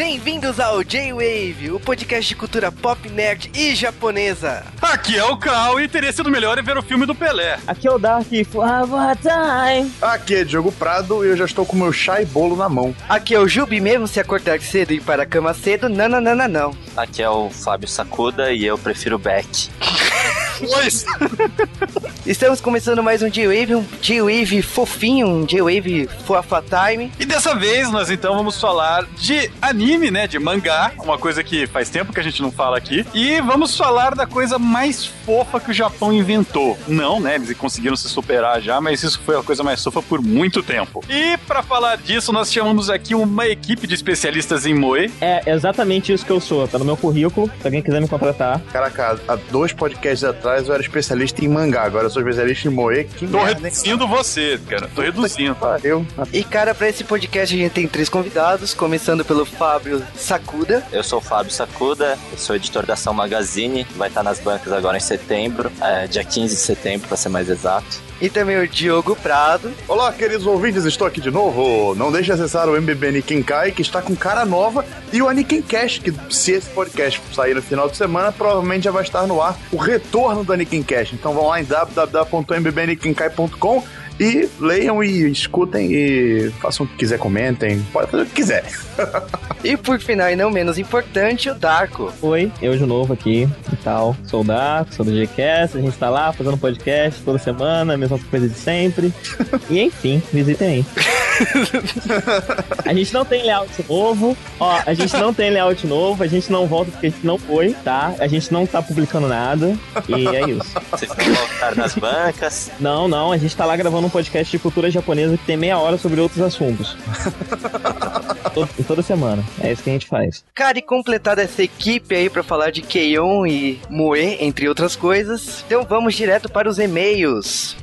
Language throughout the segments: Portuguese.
Bem-vindos ao J-Wave, o podcast de cultura pop, nerd e japonesa. Aqui é o Cal e teria sido melhor ver o filme do Pelé. Aqui é o Dark Time. Aqui é Diogo Prado e eu já estou com meu chá e bolo na mão. Aqui é o Jubi, mesmo se acordar cedo e ir para a cama cedo, não, não, não, não, não. Aqui é o Fábio Sacuda e eu prefiro Beck. Pois. Estamos começando mais um J-Wave, um J-Wave fofinho, um J-Wave Fofa Time. E dessa vez nós então vamos falar de anime, né? De mangá, uma coisa que faz tempo que a gente não fala aqui. E vamos falar da coisa mais fofa que o Japão inventou. Não, né? Eles conseguiram se superar já, mas isso foi a coisa mais fofa por muito tempo. E para falar disso, nós chamamos aqui uma equipe de especialistas em moe. É exatamente isso que eu sou, tá no meu currículo, se alguém quiser me contratar. Caraca, há dois podcasts atrás eu era especialista em mangá, agora eu sou especialista em moe. Que Tô merda, hein? reduzindo você, cara. Tô reduzindo. Pariu. E cara, para esse podcast a gente tem três convidados, começando pelo Fábio Sakuda. Eu sou o Fábio Sacuda, eu sou editor da Ação Magazine, vai estar nas bancas agora em setembro, é, dia 15 de setembro, para ser mais exato. E também o Diogo Prado. Olá, queridos ouvintes, estou aqui de novo. Não deixe de acessar o MBB Nikenkai, que está com cara nova, e o Aniken Cash, que se esse podcast sair no final de semana, provavelmente já vai estar no ar o retorno do Aniken Cash. Então vão lá em www.mbbnikenkai.com e leiam e escutem e façam o que quiser, comentem, pode fazer o que quiser. E por final e não menos importante, o Darko. Oi, eu de novo aqui e tal. Sou o Dark, sou do Gcast, a gente tá lá fazendo podcast toda semana, a mesma coisa de sempre. e enfim, visitem aí. a gente não tem layout novo, ó, a gente não tem layout novo, a gente não volta porque a gente não foi, tá? A gente não tá publicando nada, e é isso. Vocês vão voltar nas bancas. Não, não, a gente tá lá gravando um podcast de cultura japonesa que tem meia hora sobre outros assuntos. Todo- toda semana. É isso que a gente faz. Cara, e completada essa equipe aí pra falar de Keion e Moe, entre outras coisas, então vamos direto para os e-mails.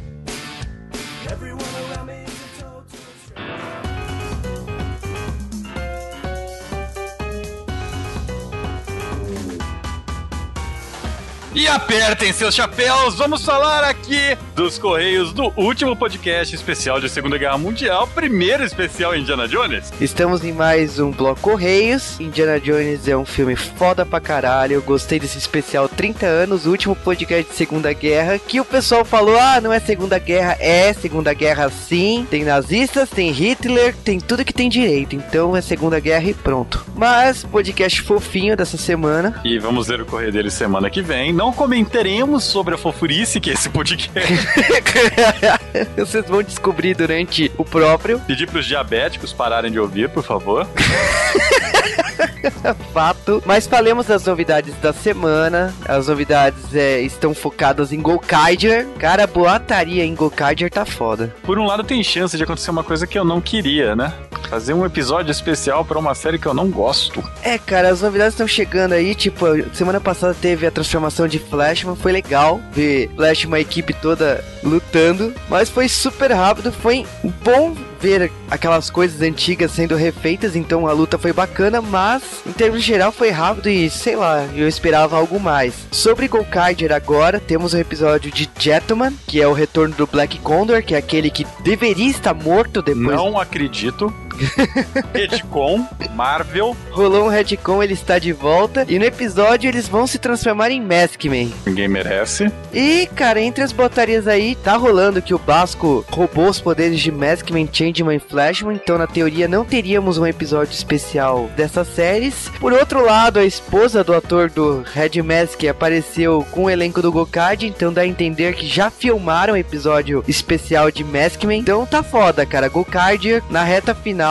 E apertem seus chapéus, vamos falar aqui dos Correios do último podcast especial de Segunda Guerra Mundial, primeiro especial Indiana Jones. Estamos em mais um Bloco Correios. Indiana Jones é um filme foda pra caralho. Eu gostei desse especial 30 anos, o último podcast de Segunda Guerra. Que o pessoal falou: ah, não é Segunda Guerra, é Segunda Guerra sim. Tem nazistas, tem Hitler, tem tudo que tem direito. Então é Segunda Guerra e pronto. Mas, podcast fofinho dessa semana. E vamos ler o correio dele semana que vem. Não comentaremos sobre a fofurice que é esse podcast. Vocês vão descobrir durante o próprio Pedir pros diabéticos pararem de ouvir, por favor. fato. Mas falemos das novidades da semana. As novidades é, estão focadas em Gokaiger. Cara, a boataria em Gokaiger tá foda. Por um lado, tem chance de acontecer uma coisa que eu não queria, né? Fazer um episódio especial pra uma série que eu não gosto. É, cara, as novidades estão chegando aí. Tipo, semana passada teve a transformação de Flashman. Foi legal ver Flash, uma equipe toda lutando. Mas foi super rápido. Foi bom ver aquelas coisas antigas sendo refeitas. Então a luta foi bacana. Mas, em termos geral, foi rápido e sei lá, eu esperava algo mais. Sobre Gokaiger agora, temos o episódio de Gentleman, que é o retorno do Black Condor, que é aquele que deveria estar morto depois. Não acredito. Redcon, Marvel, Rolou um retcon, ele está de volta. E no episódio eles vão se transformar em Maskman. ninguém merece. E, cara, entre as botarias aí, tá rolando que o Basco roubou os poderes de Maskman, Changeman e Flashman. Então, na teoria, não teríamos um episódio especial dessas séries. Por outro lado, a esposa do ator do Red Mask apareceu com o elenco do Gokard. Então, dá a entender que já filmaram um episódio especial de Maskman. Então, tá foda, cara. Gokard na reta final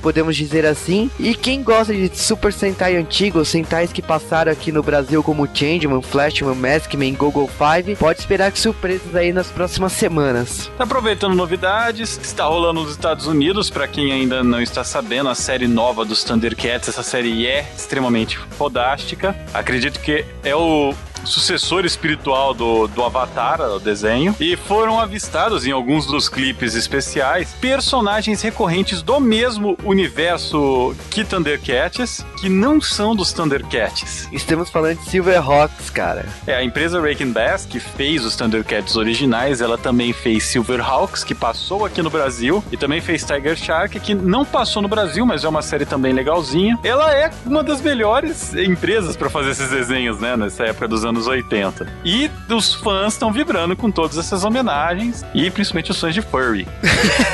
podemos dizer assim. E quem gosta de Super Sentai antigo, Sentais que passaram aqui no Brasil como Changeman, Flashman, Maskman, Google 5, pode esperar que surpresas aí nas próximas semanas. Tá aproveitando novidades, está rolando nos Estados Unidos, pra quem ainda não está sabendo, a série nova dos Thundercats, essa série é extremamente fodástica. Acredito que é o sucessor espiritual do, do Avatar, o desenho, e foram avistados em alguns dos clipes especiais personagens recorrentes do mesmo universo que Thundercats, que não são dos Thundercats. Estamos falando de Silverhawks, cara. É, a empresa Rake Bass, que fez os Thundercats originais, ela também fez Silverhawks, que passou aqui no Brasil, e também fez Tiger Shark, que não passou no Brasil, mas é uma série também legalzinha. Ela é uma das melhores empresas para fazer esses desenhos, né, nessa época dos anos 80. E os fãs estão vibrando com todas essas homenagens, e principalmente os fãs de Furry.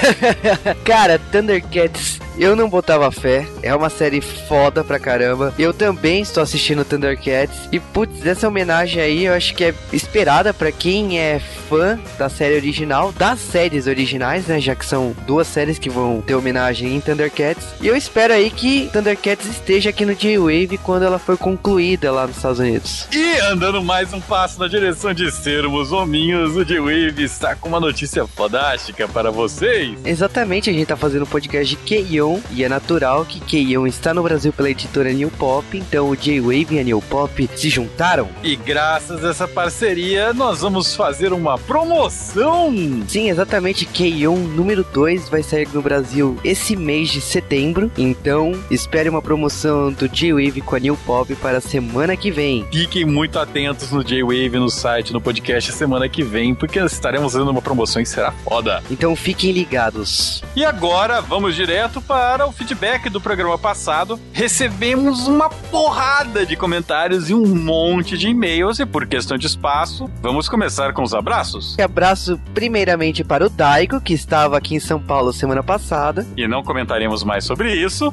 Cara, Thundercats eu não botava fé. É uma série foda pra caramba. Eu também estou assistindo Thundercats. E putz, essa homenagem aí eu acho que é esperada para quem é fã da série original, das séries originais, né? Já que são duas séries que vão ter homenagem em Thundercats. E eu espero aí que Thundercats esteja aqui no J-Wave quando ela for concluída lá nos Estados Unidos. E andando mais um passo na direção de sermos hominhos, o J-Wave está com uma notícia fodástica para vocês. Exatamente, a gente tá fazendo um podcast de Keion e é natural que Keion está no Brasil pela editora New Pop, então o J-Wave e a New Pop se juntaram. E graças a essa parceria, nós vamos fazer uma promoção! Sim, exatamente, Keion número 2 vai sair no Brasil esse mês de setembro, então espere uma promoção do J-Wave com a New Pop para a semana que vem. Fiquem muito atentos no J-Wave, no site, no podcast semana que vem, porque estaremos fazendo uma promoção e será foda. Então fiquem ligados. E agora, vamos direto para o feedback do programa passado, recebemos uma porrada de comentários e um monte de e-mails. E por questão de espaço, vamos começar com os abraços. Abraço primeiramente para o Daigo, que estava aqui em São Paulo semana passada. E não comentaremos mais sobre isso.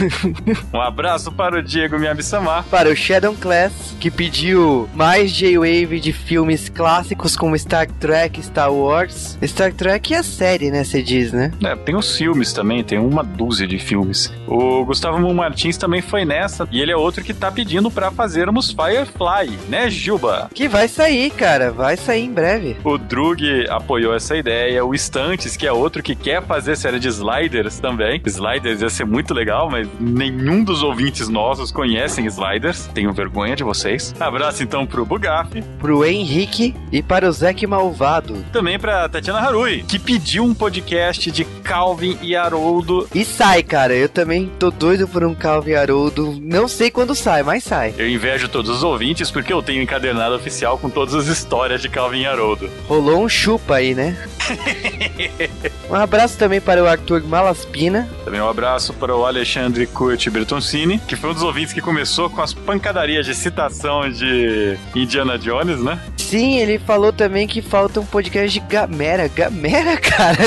um abraço para o Diego Miyami-sama. Para o Shadow Class, que pediu mais J-Wave de filmes clássicos como Star Trek, Star Wars. Star Trek é a série, né? Você diz, né? É, tem os filmes também, tem uma dúzia de filmes. O Gustavo Martins também foi nessa, e ele é outro que tá pedindo para fazermos Firefly, né, Juba? Que vai sair, cara, vai sair em breve. O Drug apoiou essa ideia, o Stantes, que é outro que quer fazer série de Sliders também. Sliders ia ser muito legal, mas nenhum dos ouvintes nossos conhecem Sliders. Tenho vergonha de vocês. Abraço então pro Bugaf, pro Henrique e para o Zeke Malvado. Também pra Tatiana Harui, que pediu um podcast de Calvin e Haroldo e sai, cara. Eu também tô doido por um Calvin Haroldo. Não sei quando sai, mas sai. Eu invejo todos os ouvintes porque eu tenho encadernado oficial com todas as histórias de Calvin Haroldo. Rolou um chupa aí, né? um abraço também para o Arthur Malaspina. Também um abraço para o Alexandre Curti Bertoncini, que foi um dos ouvintes que começou com as pancadarias de citação de Indiana Jones, né? Sim, ele falou também que falta um podcast de Gamera. Gamera, cara?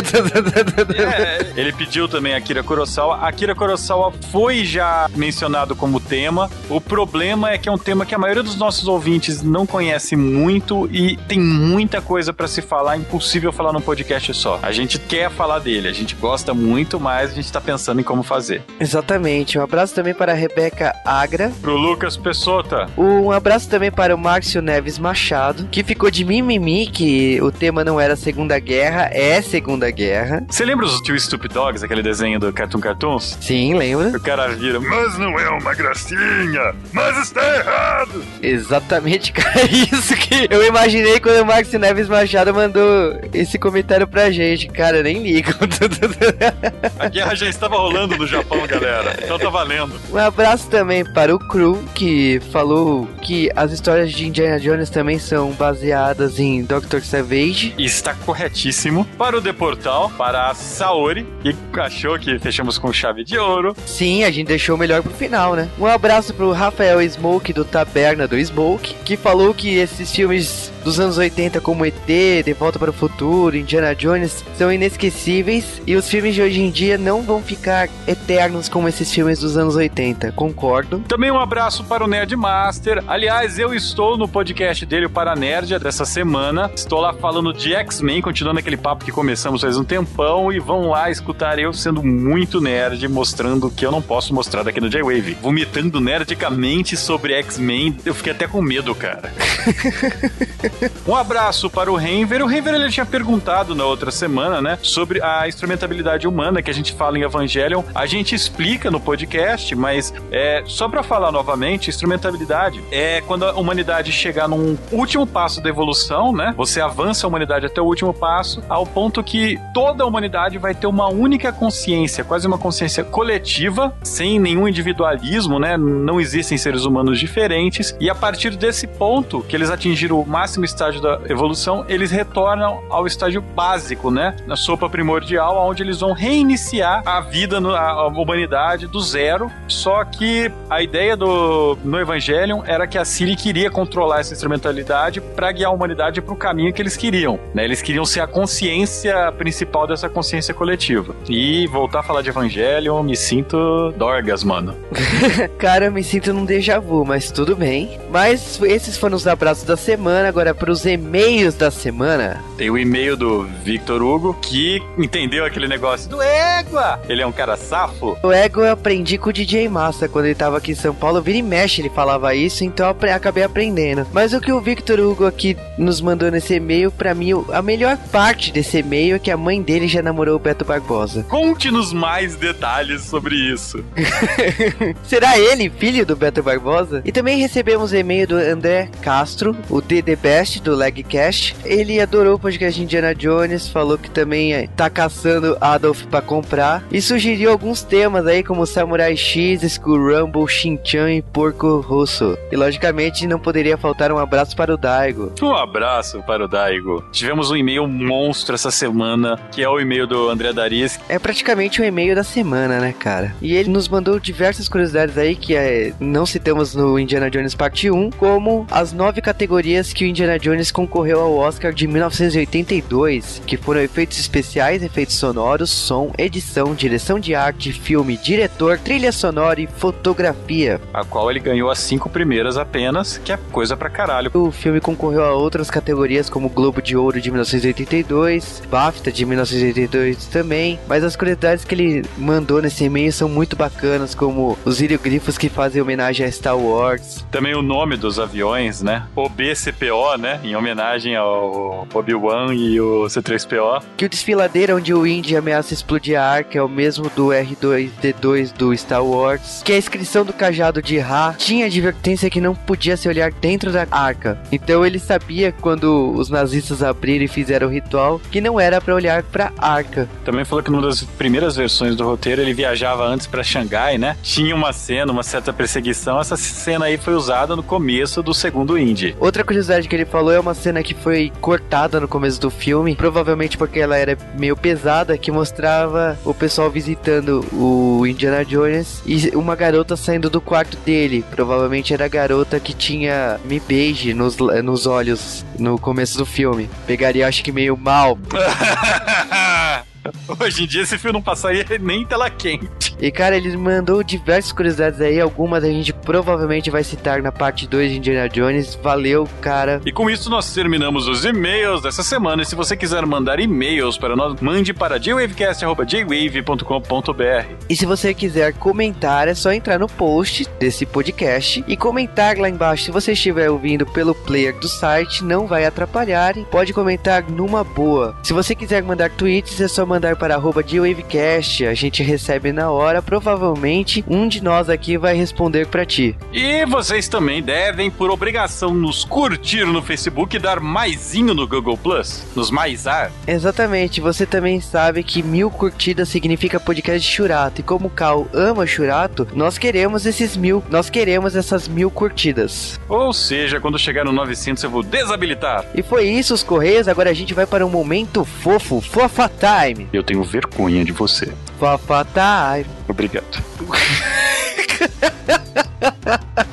é, ele pediu também Akira Kurosawa. Akira Kurosawa foi já mencionado como tema. O problema é que é um tema que a maioria dos nossos ouvintes não conhece muito e tem muita coisa para se falar, impossível falar num podcast só. A gente quer falar dele, a gente gosta muito, mas a gente tá pensando em como fazer. Exatamente. Um abraço também para a Rebeca Agra. Pro Lucas Pessota. Um abraço também para o Márcio Neves Machado, que ficou de mimimi que o tema não era Segunda Guerra, é Segunda Guerra. Você lembra os Tio Stupid Dogs, aquele desenho do Cartoon Cartoons? Sim, lembro. O cara vira, mas não é uma gracinha, mas está errado. Exatamente, cara, é isso que eu imaginei quando o Márcio Neves Machado mandou esse comentário pra gente. Cara, eu nem ligo. A guerra já estava rolando no Japão, galera. Então tá valendo. Um abraço também para o Crew, que falou que as histórias de Indiana Jones também são baseadas em Dr. Savage. Está corretíssimo. Para o Deportal, para a Saori, que achou que fechamos com chave de ouro. Sim, a gente deixou o melhor pro final, né? Um abraço pro Rafael Smoke do Taberna do Smoke, que falou que esses filmes dos anos 80 como ET, De Volta para o Futuro, Indiana Jones são inesquecíveis e os filmes de hoje em dia não vão ficar eternos como esses filmes dos anos 80. Concordo. Também um abraço para o Nerd Master. Aliás, eu estou no podcast dele, o Paranerd, dessa semana. Estou lá falando de X-Men, continuando aquele papo que começamos faz um tempão e vão lá escutar eu sendo muito nerd, mostrando o que eu não posso mostrar daqui no J-Wave. Vomitando nerdicamente sobre X-Men, eu fiquei até com medo, cara. um abraço para o Renver. O Renver ele tinha perguntado na outra semana, né, sobre a instrumentabilidade humana que a gente fala em Evangelion. A gente explica no podcast, mas é só para falar novamente, instrumentabilidade é quando a humanidade chegar num último passo da evolução, né? Você avança a humanidade até o último passo, ao ponto que toda a humanidade vai ter uma única consciência, quase uma consciência coletiva, sem nenhum individualismo, né? Não existem seres humanos diferentes, e a partir desse ponto que eles atingiram o máximo estágio da evolução, eles retornam ao estágio básico, né? Na sopa primordial, onde eles vão reiniciar a vida, a humanidade do zero. Só que a ideia do no Evangelion era que a Siri queria controlar essa instrumentalidade para guiar a humanidade para o caminho que eles queriam. Né? Eles queriam ser a consciência principal dessa consciência coletiva. E voltar a falar de Evangelion, me sinto Dorgas, mano. Cara, eu me sinto num déjà vu, mas tudo bem. Mas esses foram os abraços da semana. Agora, para os e-mails da semana. Tem o e-mail do Victor Hugo, que entendeu aquele negócio do égua. Ele é um cara safo. O ego eu aprendi com o DJ Massa quando ele tava aqui em São Paulo. Vira e mexe, ele falava isso, então eu acabei aprendendo. Mas o que o Victor Hugo aqui nos mandou nesse e-mail, para mim, a melhor parte desse e-mail é que a mãe dele já namorou o Beto Barbosa. Conte-nos mais detalhes sobre isso. Será ele filho do Beto Barbosa? E também recebemos e-mail do André Castro, o DD Best do Legcast. Ele adorou o podcast Indiana Jones, falou que também é, tá caçando Adolf para comprar e sugeriu alguns temas aí como Samurai X, Skull Rumble, Shin-Chan e Porco Rosso. E logicamente não poderia faltar um abraço para o Daigo. Um abraço para o Daigo. Tivemos um e-mail monstro essa semana, que é o e-mail do André Daris. É praticamente o um e-mail da semana, né, cara? E ele nos mandou diversas curiosidades aí que é, não citamos no Indiana Jones Parte 1, como as nove categorias que o Indiana Indiana Jones concorreu ao Oscar de 1982, que foram efeitos especiais, efeitos sonoros, som, edição, direção de arte, filme, diretor, trilha sonora e fotografia. A qual ele ganhou as cinco primeiras apenas, que é coisa pra caralho. O filme concorreu a outras categorias como Globo de Ouro de 1982, BAFTA de 1982 também, mas as curiosidades que ele mandou nesse e-mail são muito bacanas, como os hieroglifos que fazem homenagem a Star Wars. Também o nome dos aviões, né? O BCPO, né? Em homenagem ao Obi-Wan e o C3PO. Que o desfiladeiro onde o Indy ameaça explodir a arca é o mesmo do R2D2 do Star Wars. Que a inscrição do cajado de Ra tinha advertência que não podia se olhar dentro da arca. Então ele sabia quando os nazistas abriram e fizeram o ritual que não era para olhar para arca. Também falou que numa das primeiras versões do roteiro ele viajava antes para Xangai, né? Tinha uma cena, uma certa perseguição. Essa cena aí foi usada no começo do segundo Indy. Outra curiosidade que ele falou é uma cena que foi cortada no começo do filme, provavelmente porque ela era meio pesada, que mostrava o pessoal visitando o Indiana Jones e uma garota saindo do quarto dele. Provavelmente era a garota que tinha me beije nos, nos olhos no começo do filme. Pegaria, acho que meio mal. Hoje em dia esse filme não passaria nem em tela quente. E cara, ele mandou diversas curiosidades aí, algumas a gente provavelmente vai citar na parte 2 de Indiana Jones. Valeu, cara. E com isso nós terminamos os e-mails dessa semana. E se você quiser mandar e-mails para nós, mande para jwavecast.jwave.com.br. E se você quiser comentar, é só entrar no post desse podcast e comentar lá embaixo. Se você estiver ouvindo pelo player do site, não vai atrapalhar e pode comentar numa boa. Se você quiser mandar tweets, é só mandar para arroba Wavecast, a gente recebe na hora, provavelmente um de nós aqui vai responder para ti. E vocês também devem, por obrigação, nos curtir no Facebook e dar maisinho no Google Plus, nos maisar. Exatamente, você também sabe que mil curtidas significa podcast Churato, e como o Cal ama Churato, nós queremos esses mil, nós queremos essas mil curtidas. Ou seja, quando chegar no 900 eu vou desabilitar. E foi isso, os Correios, agora a gente vai para um momento fofo, fofa time. Eu tenho vergonha de você. Fofa time. Obrigado.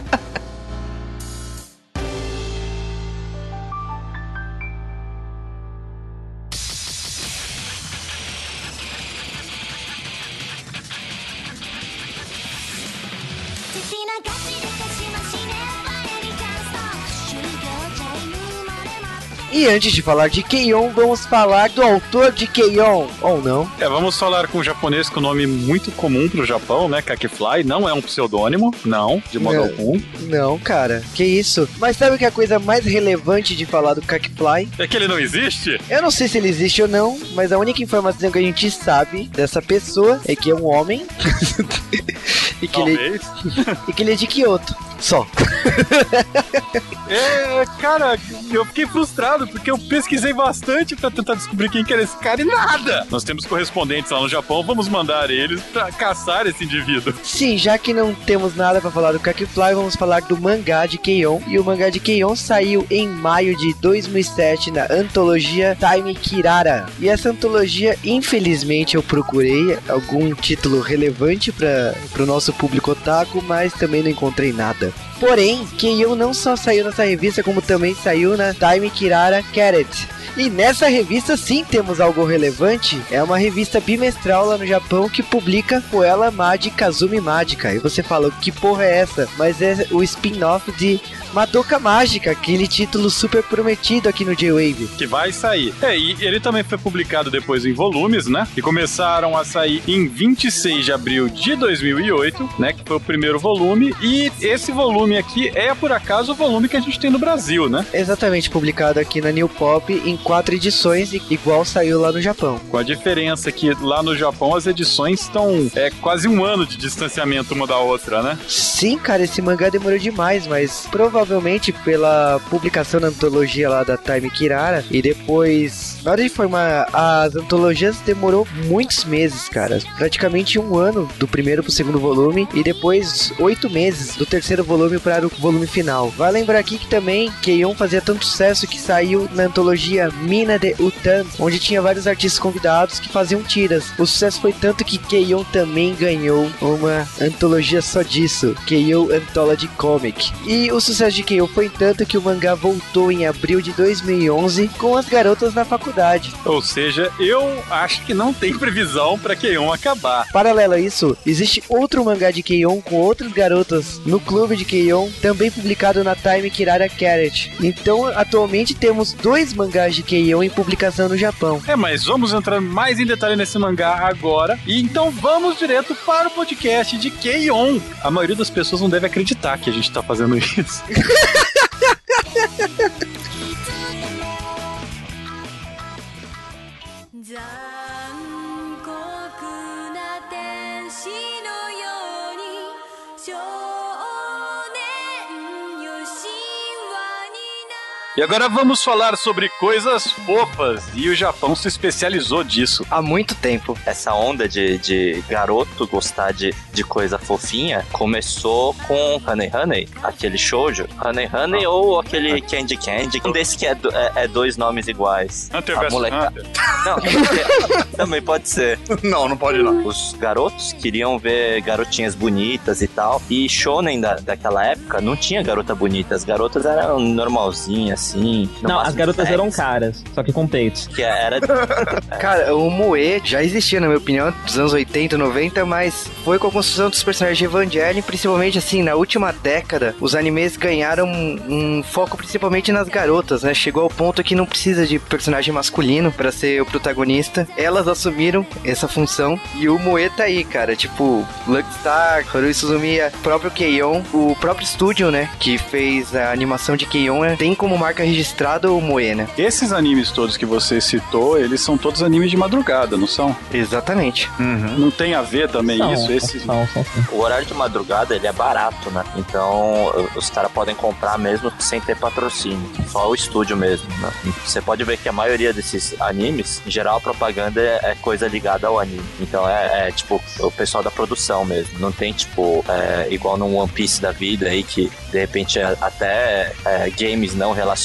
E antes de falar de Keion, vamos falar do autor de Keion, ou não? É, vamos falar com um japonês com nome muito comum pro Japão, né? Kakifly. Não é um pseudônimo, não, de modo Não. algum. Não, cara, que isso? Mas sabe o que é a coisa mais relevante de falar do Kakifly? É que ele não existe? Eu não sei se ele existe ou não, mas a única informação que a gente sabe dessa pessoa é que é um homem e, que ele, Talvez. e que ele é de Kyoto. Só. É, cara, eu fiquei frustrado porque eu pesquisei bastante pra tentar descobrir quem que era esse cara e nada. Nós temos correspondentes lá no Japão, vamos mandar eles pra caçar esse indivíduo. Sim, já que não temos nada pra falar do Kakifly, vamos falar do mangá de Keion. E o mangá de Keion saiu em maio de 2007 na antologia Time Kirara. E essa antologia, infelizmente, eu procurei algum título relevante para o nosso público otaku, mas também não encontrei nada. later. Porém, Keion não só saiu nessa revista, como também saiu na Time Kirara Carrot. E nessa revista sim temos algo relevante. É uma revista bimestral lá no Japão que publica Koela Magi Kazumi Mágica. E você fala, que porra é essa? Mas é o spin-off de Madoka Mágica, aquele título super prometido aqui no J-Wave. Que vai sair. É, e ele também foi publicado depois em volumes, né? Que começaram a sair em 26 de abril de 2008, né? Que foi o primeiro volume. E esse volume aqui é, por acaso, o volume que a gente tem no Brasil, né? Exatamente, publicado aqui na New Pop em quatro edições, igual saiu lá no Japão. Com a diferença que lá no Japão as edições estão é quase um ano de distanciamento uma da outra, né? Sim, cara, esse mangá demorou demais, mas provavelmente pela publicação da antologia lá da Time Kirara e depois, na hora de formar as antologias, demorou muitos meses, cara. Praticamente um ano do primeiro pro segundo volume e depois oito meses do terceiro volume para o volume final. Vai lembrar aqui que também Keion fazia tanto sucesso que saiu na antologia Mina de Utan, onde tinha vários artistas convidados que faziam tiras. O sucesso foi tanto que Keion também ganhou uma antologia só disso, Keion Anthology Comic. E o sucesso de Keion foi tanto que o mangá voltou em abril de 2011 com as garotas na faculdade. Ou seja, eu acho que não tem previsão pra Keion acabar. Paralelo a isso, existe outro mangá de Keion com outras garotas no clube de Keion, também publicado na Time Kirara Carrot. Então, atualmente temos dois mangás de Keion em publicação no Japão. É, mas vamos entrar mais em detalhe nesse mangá agora. E então vamos direto para o podcast de Keion. A maioria das pessoas não deve acreditar que a gente tá fazendo isso. 残 E agora vamos falar sobre coisas fofas. E o Japão se especializou disso. Há muito tempo. Essa onda de, de garoto gostar de, de coisa fofinha começou com Honey Honey, aquele shoujo. Honey Honey ou aquele Candy Candy. Um desse que é, do- é- é dois nomes iguais. Hunter vs moleca- Hunter. Não, também pode ser. Não, não pode não. Os garotos queriam ver garotinhas bonitas e tal. E shonen da, daquela época não tinha garota bonita. As garotas eram normalzinhas, assim. no Não, as garotas sexy, eram caras, só que com peitos. Que era Cara, o Moe já existia, na minha opinião, dos anos 80, 90, mas foi com a construção dos personagens de Evangelion, principalmente assim, na última década, os animes ganharam um, um foco principalmente nas garotas, né? Chegou ao ponto que não precisa de personagem masculino pra ser o protagonista. Elas assumiram essa função e o Moe tá aí, cara. Tipo, Luckstar, Haruhi Suzumiya, próprio Keion, o próprio estúdio, né, que fez a animação de Keion, né, tem como marca registrada o Moe, né? Esses animes todos que você citou, eles são todos animes de madrugada, não são? Exatamente. Não tem a ver também São, isso? Esses... são. O horário de madrugada ele é barato, né? Então os caras podem comprar mesmo sem ter patrocínio. Só o estúdio mesmo, né? Você pode ver que a maioria desses animes, em geral, a propaganda é é coisa ligada ao anime. Então é, é, tipo o pessoal da produção mesmo. Não tem tipo é, igual num One Piece da vida aí que de repente é- até é, games não relacionados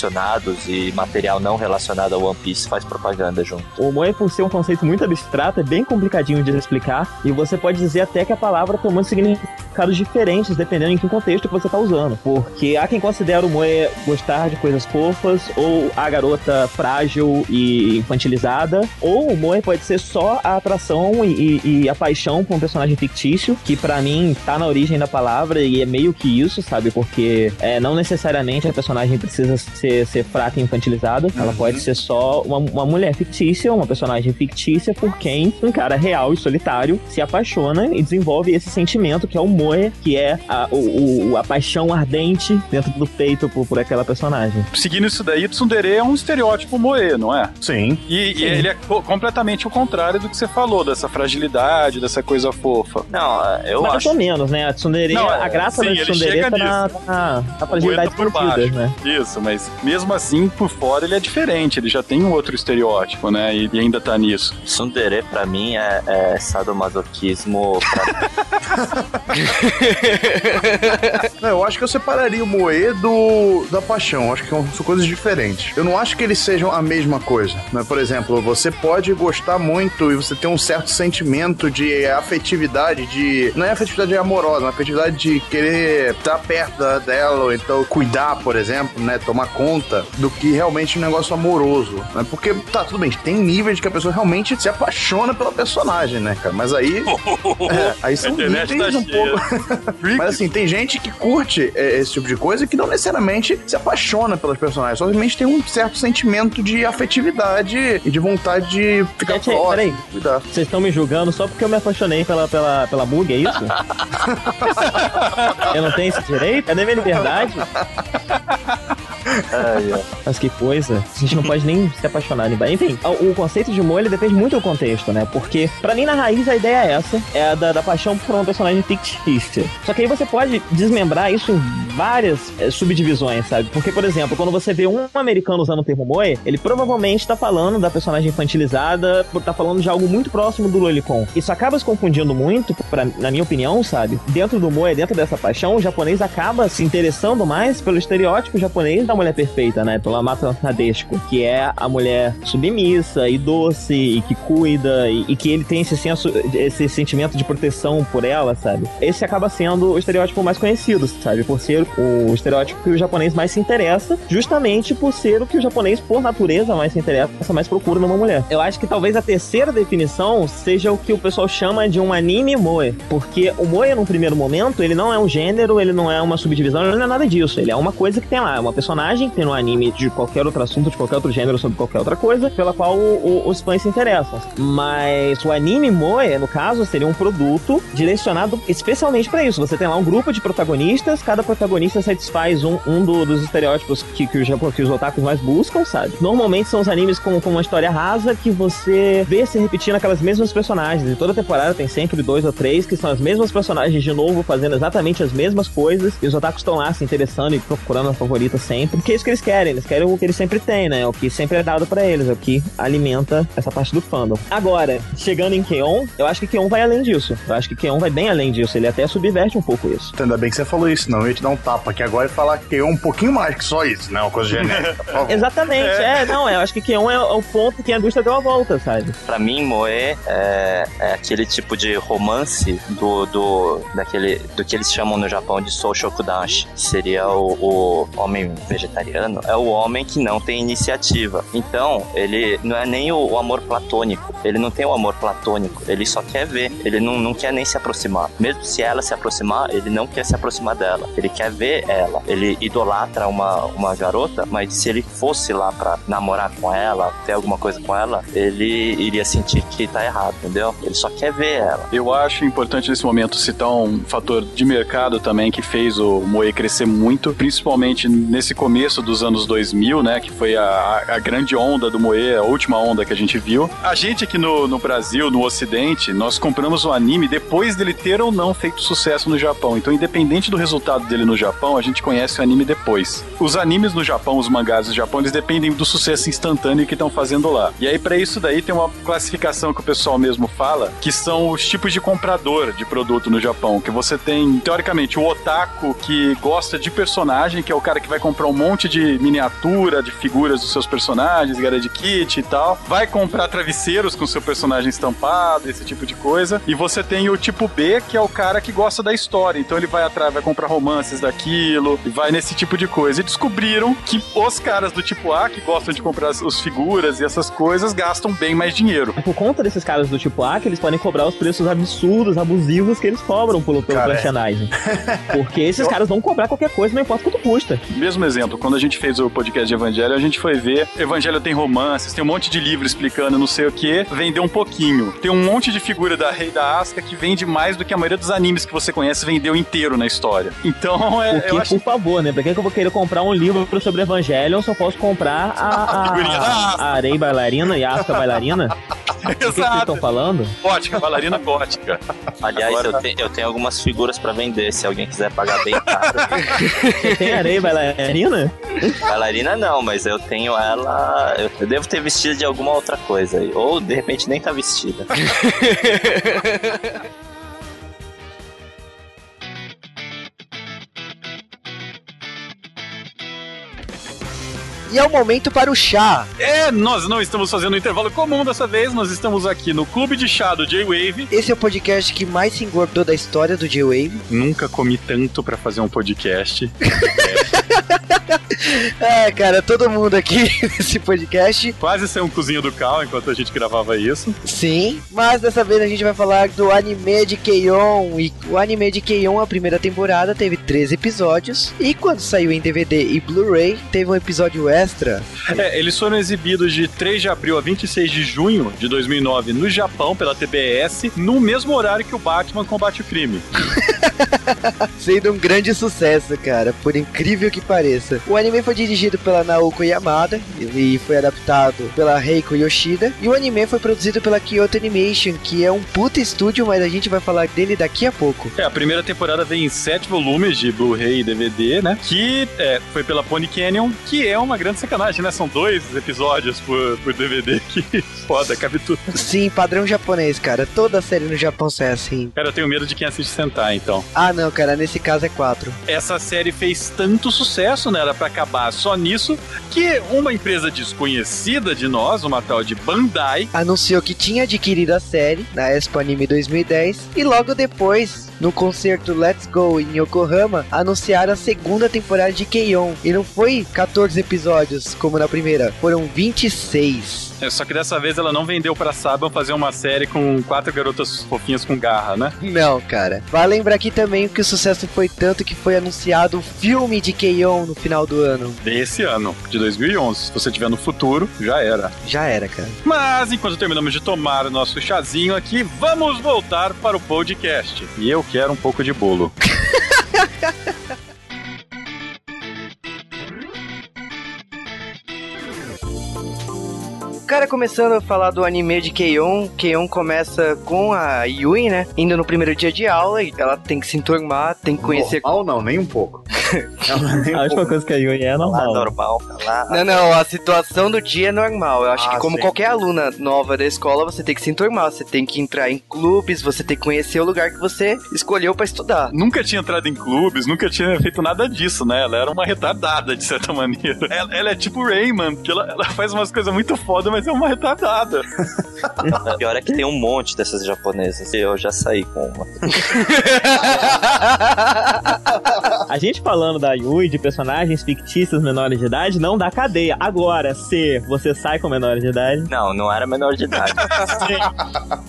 e material não relacionado ao One Piece faz propaganda junto. O Moe, por ser um conceito muito abstrato, é bem complicadinho de explicar. E você pode dizer até que a palavra tomou significado significados diferentes dependendo em que contexto que você tá usando. Porque há quem considera o moe gostar de coisas fofas, ou a garota frágil e infantilizada, ou o moe pode ser só a atração e, e- e a paixão por um personagem fictício, que pra mim tá na origem da palavra e é meio que isso, sabe? Porque é, não necessariamente a personagem precisa ser, ser fraca e infantilizada, ela pode ser só uma, uma mulher fictícia, uma personagem fictícia por quem um cara real e solitário se apaixona e desenvolve esse sentimento que é o moe, que é a, o, o- a paixão ardente dentro do peito por, por aquela personagem. Seguindo isso daí, Tsundere é um estereótipo moe, não é? Sim. E, e ele é co- completamente o contrário do que você falou, dessa fragilidade, dessa coisa fofa. Não, eu Mas acho. mais ou menos, né? A Tsundere, Não, a graça sim, da Tsundere tá na, na, na fragilidade por baixo. né? Isso, mas mesmo assim, por fora ele é diferente, ele já tem um outro estereótipo, né? E, e ainda tá nisso. Tsundere, pra mim, é, é sadomasoquismo. Pra... Não, eu acho que eu separaria o moe do da paixão. Eu Acho que são são coisas diferentes. Eu não acho que eles sejam a mesma coisa. Né? Por exemplo, você pode gostar muito e você tem um certo sentimento de afetividade, de. Não é afetividade amorosa, é afetividade de querer estar perto dela, ou então cuidar, por exemplo, né? Tomar conta do que realmente um negócio amoroso. Né? Porque, tá, tudo bem, tem níveis que a pessoa realmente se apaixona pela personagem, né, cara? Mas aí. é, aí são níveis tá um pouco. Mas assim, tem gente que curte é, esse tipo de coisa e que não necessariamente se apaixona pelas personagens, só realmente tem um certo sentimento de afetividade e de vontade de ficar Gente, próximo, peraí. Vocês estão me julgando só porque eu me apaixonei pela, pela, pela Bug, é isso? eu não tenho esse direito? Cadê minha liberdade? Mas que coisa. A gente não pode nem se apaixonar. Nem... Enfim, o, conceito de molho depende muito do contexto, né? Porque, pra mim, na raiz, a ideia é essa. É a da, da paixão por uma personagem fictícia. Só que aí você pode desmembrar isso em várias eh, subdivisões, sabe? Porque, por exemplo, quando você vê um americano usando o termo moe, ele provavelmente tá falando da personagem infantilizada, tá falando de algo muito próximo do lolicon. Isso acaba se confundindo muito, pra, na minha opinião, sabe? Dentro do moe, dentro dessa paixão, o japonês acaba se interessando mais pelo estereótipo japonês da mulher perfeita, né? Pelo amata nadesco, que é a mulher submissa e doce e que cuida e, e que ele tem esse senso, esse sentimento de proteção por ela, sabe? Esse acaba sendo o estereótipo mais conhecido, sabe? Por ser o estereótipo que o japonês mais se interessa, justamente por ser o que o japonês, por natureza, mais se interessa, mais procura numa mulher. Eu acho que talvez a terceira definição seja o que o pessoal chama de um anime moe, porque o moe, num primeiro momento, ele não é um gênero, ele não é uma subdivisão, ele não é nada disso. Ele é uma coisa que tem lá, é uma personagem que tem no anime de qualquer outro assunto, de qualquer outro gênero, sobre qualquer outra coisa, pela qual o- o- os fãs se interessam. Mas o anime moe, no caso, seria um produto direcionado especialmente pra isso. Você tem lá um grupo de protagonistas, cada protagonista satisfaz um, um do- dos estereótipos que, que, os, que os otakus mais buscam, sabe? Normalmente são os animes com, com uma história rasa que você vê se repetir naquelas mesmas personagens. E toda temporada tem sempre dois ou três que são as mesmas personagens de novo, fazendo exatamente as mesmas coisas. E os otakus estão lá se interessando e procurando a favorita sempre. Porque é isso que eles querem. Eles querem o que eles sempre têm, né? O que sempre é dado pra eles, é o que alimenta essa parte do fandom. Agora, chegando em Keon, eu acho que Keon vai além disso. Eu acho que Keon vai bem além disso. Ele até subverte um pouco isso. Ainda bem que você falou isso, não. Eu ia te dar um tapa aqui agora e falar que é um pouquinho mais que só isso, né? Uma coisa genérica. Exatamente, é. não, eu acho que Keon é, é o ponto que a indústria deu a volta, sabe? Pra mim, Moe é, é aquele tipo de romance do, do, daquele, do que eles chamam no Japão de Soushokudanshi. que Seria o, o homem vegetariano. É o homem que não tem iniciativa. Então, ele não é nem o, amor platônico. Ele não tem o amor platônico. Ele só quer ver. Ele não, não quer nem se aproximar. Mesmo se ela se aproximar, ele não quer se aproximar dela. Ele quer ver ela. Ele idolatra uma, uma garota, mas se ele fosse lá pra namorar com ela, ter alguma coisa com ela, ele iria sentir que tá errado, entendeu? Ele só quer ver ela. Eu acho importante nesse momento citar um fator de mercado também que fez o Moe crescer muito, principalmente nesse começo dos anos 2000, né? Que foi a, a grande onda do Moe, a última onda que a gente viu. A gente aqui no, no Brasil, no Ocidente, nós compramos o anime depois dele ter ou não feito sucesso no Japão. Então, independente do resultado dele no Japão, a gente conhece o anime depois. Os animes no Japão, os mangás no Japão, eles dependem do sucesso instantâneo que estão fazendo lá. E aí, pra isso daí, tem uma classificação que o pessoal mesmo fala, que são os tipos de comprador de produto no Japão. Que você tem, teoricamente, o otaku que gosta de personagem, que é o cara que vai comprar um monte de miniatura, de figuras dos seus personagens, garage kit e tal. Vai comprar travesseiros com seu personagem estampado, esse tipo de coisa. E você tem o tipo B, que é o cara que gosta da história. Então ele vai atrás, vai comprar romances daquilo, e vai nesse tipo de coisa. E descobriram que os caras do tipo A, que gostam de comprar as, as figuras e essas coisas, gastam bem mais dinheiro. É por conta desses caras do tipo A que eles podem cobrar os preços absurdos, abusivos que eles cobram pelo, pelo Cara, é. Porque esses caras vão cobrar qualquer coisa, não importa quanto custa. Mesmo exemplo, quando a gente fez o podcast de Evangelho, a gente foi ver. Evangelho tem romances, tem um monte de livro explicando não sei o que, vendeu um pouquinho. Tem um monte de figura da Rei da Asca que vende mais do que a maioria dos animes que você conhece vendeu inteiro na história. Então, é, Porque, eu acho por favor, né? Pra que que eu vou querer comprar um livro sobre Evangelion se eu posso comprar a, a, Asuka. a Arei bailarina e a Asuka bailarina? O que vocês estão Exato. falando? Gótica, bailarina gótica. Aliás, Agora- eu, te- eu tenho algumas figuras pra vender, se alguém quiser pagar bem caro. Você tem Arei bailarina? Bailarina não, mas eu tenho ela. Eu, devo ter vestido de alguma outra coisa aí. Ou de repente nem tá vestida. E é o momento para o chá. É, nós não estamos fazendo um intervalo comum dessa vez, nós estamos aqui no Clube de Chá do J-Wave. Esse é o podcast que mais se engordou da história do J-Wave. Nunca comi tanto pra fazer um podcast. É, cara, todo mundo aqui nesse podcast. Quase saiu um cozinho do cal enquanto a gente gravava isso. Sim, mas dessa vez a gente vai falar do anime de Keion. E o anime de Keion, a primeira temporada, teve 13 episódios. E quando saiu em DVD e Blu-ray, teve um episódio extra. É, eles foram exibidos de 3 de abril a 26 de junho de 2009 no Japão pela TBS, no mesmo horário que o Batman combate o crime. Sendo um grande sucesso, cara, por incrível que pareça. O anime foi dirigido pela Naoko Yamada e foi adaptado pela Reiko Yoshida. E o anime foi produzido pela Kyoto Animation, que é um puta estúdio, mas a gente vai falar dele daqui a pouco. É, a primeira temporada vem em sete volumes de Blu-ray e DVD, né? Que é, foi pela Pony Canyon, que é uma grande sacanagem, né? São dois episódios por, por DVD, que foda, cabe tudo. Sim, padrão japonês, cara. Toda série no Japão sai assim. Cara, eu tenho medo de quem assiste sentar, então. Ah, não, cara, nesse caso é quatro. Essa série fez tanto sucesso, né? Era pra acabar só nisso, que uma empresa desconhecida de nós, uma tal de Bandai, Anunciou que tinha adquirido a série na Expo Anime 2010 e logo depois, no concerto Let's Go em Yokohama, anunciaram a segunda temporada de Keion. E não foi 14 episódios como na primeira, foram 26. É, Só que dessa vez ela não vendeu pra Saban fazer uma série com quatro garotas fofinhas com garra, né? Não, cara. Vale lembrar aqui também que o sucesso foi tanto que foi anunciado o filme de Keion no final do ano. Desse ano, de 2011. Se você tiver no futuro, já era. Já era, cara. Mas enquanto terminamos de tomar o nosso chazinho aqui, vamos voltar para o podcast. E eu quero um pouco de bolo. Cara, começando a falar do anime de Keion, Keion começa com a Yui, né? Indo no primeiro dia de aula e ela tem que se enturmar, tem que conhecer. Normal não, nem um pouco. Nem um A última pouco. coisa que a Yui é Lá normal. normal, lá. Não, não, a situação do dia é normal. Eu acho Ah, que como sim. qualquer aluna nova da escola, você tem que se enturmar, você tem que entrar em clubes, você tem que conhecer o lugar que você escolheu pra estudar. Nunca tinha entrado em clubes, nunca tinha feito nada disso, né? Ela era uma retardada, de certa maneira. Ela, ela é tipo Rayman, que ela, ela faz umas coisas muito foda, mas é uma retardada. O pior é que tem um monte dessas japonesas. E eu já saí com uma. A gente falando da Yui, de personagens fictícios menores de idade, não dá cadeia. Agora, se você sai com menores de idade, Não, não era menor de idade.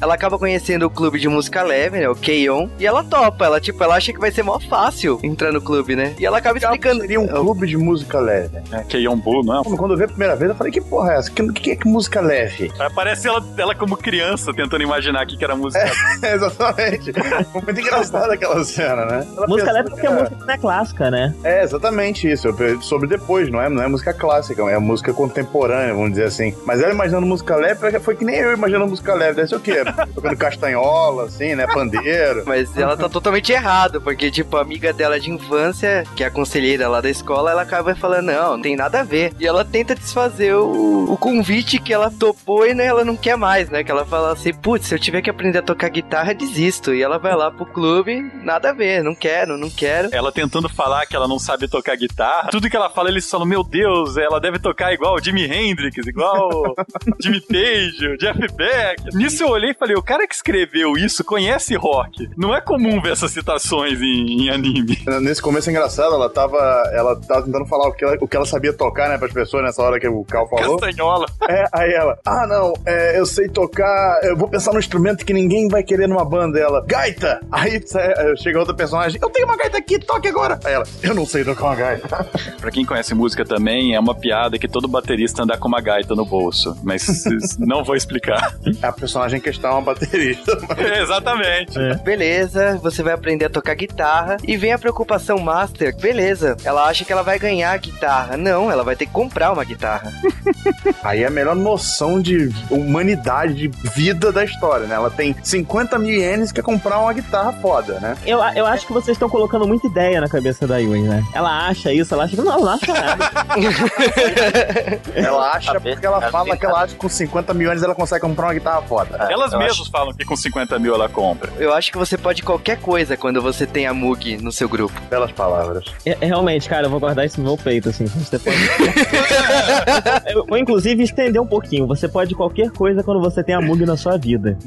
ela acaba conhecendo o clube de música leve, né? O Keion, e ela topa. Ela, tipo, ela acha que vai ser mó fácil entrar no clube, né? E ela acaba explicando. Seria um clube de música leve. É, Keion Bu, não é? Quando eu vi a primeira vez, eu falei, que porra é essa? Que, que é que música leve? Parece ela, ela como criança, tentando imaginar o que era música. Exatamente. Foi muito engraçada aquela cena, né? Ela música leve porque a música não é clássica, né? É exatamente isso. Eu- Sobre depois, não é, não é música clássica, é música contemporânea, vamos dizer assim. Mas ela imaginando música leve, foi que nem eu imaginando música leve. Deve ser o quê? Tocando castanhola, assim, né? Pandeiro. Mas ela tá totalmente errado, porque, tipo, a amiga dela de infância, que é a conselheira lá da escola, ela acaba falando, não, não tem nada a ver. E ela tenta desfazer o, o convite que ela topou e né, ela não quer mais, né? Que ela fala assim, putz, se eu tiver que aprender a tocar guitarra, desisto. E ela vai lá pro clube, nada a ver, não quero, não quero. Ela tentando falar que ela não sabe tocar guitarra. Tudo que ela fala, eles falam, meu Deus, ela deve tocar igual o Jimi Hendrix, igual o Jimmy Page, o Jeff Beck. Nisso eu olhei e falei, o cara que escreveu isso conhece rock. Não é comum ver essas citações em, em anime. Nesse começo é engraçado, ela tava, ela tava tentando falar o que ela, o que ela sabia tocar, né, pras pessoas nessa hora que o Cal falou. Castanhola. É, aí ela, ah não, é, eu sei tocar, eu vou pensar num instrumento que ninguém vai querer numa banda. Ela, gaita! Aí é, chega outra personagem, eu tenho uma gaita aqui, toque agora! Aí ela, eu não sei tocar uma gaita. Pra quem conhece música também, é uma piada que todo baterista anda com uma gaita no bolso. Mas não vou explicar. A personagem em questão é uma baterista. Exatamente. Beleza, você vai aprender a tocar guitarra. E vem a preocupação master. Beleza, ela acha que ela vai ganhar a guitarra. Não, ela vai ter que comprar uma guitarra. Aí é melhor noção de humanidade, de vida da história, né? Ela tem 50 mil ienes que é comprar uma guitarra foda, né? Eu, eu acho que vocês estão colocando muita ideia na cabeça da Yui, né? Ela acha isso, ela acha que não, ela não acha nada. Ela acha porque ela fala que ela acha que com 50 mil ienes ela consegue comprar uma guitarra foda. É, Elas mesmas acho- falam que com 50 mil ela compra. Eu acho que você pode qualquer coisa quando você tem a Mug no seu grupo. Belas palavras. É, é, realmente, cara, eu vou guardar isso no meu peito, assim. Você pode... eu vou, inclusive, estender um pouquinho. Você pode qualquer coisa quando você tem a Mug na sua vida.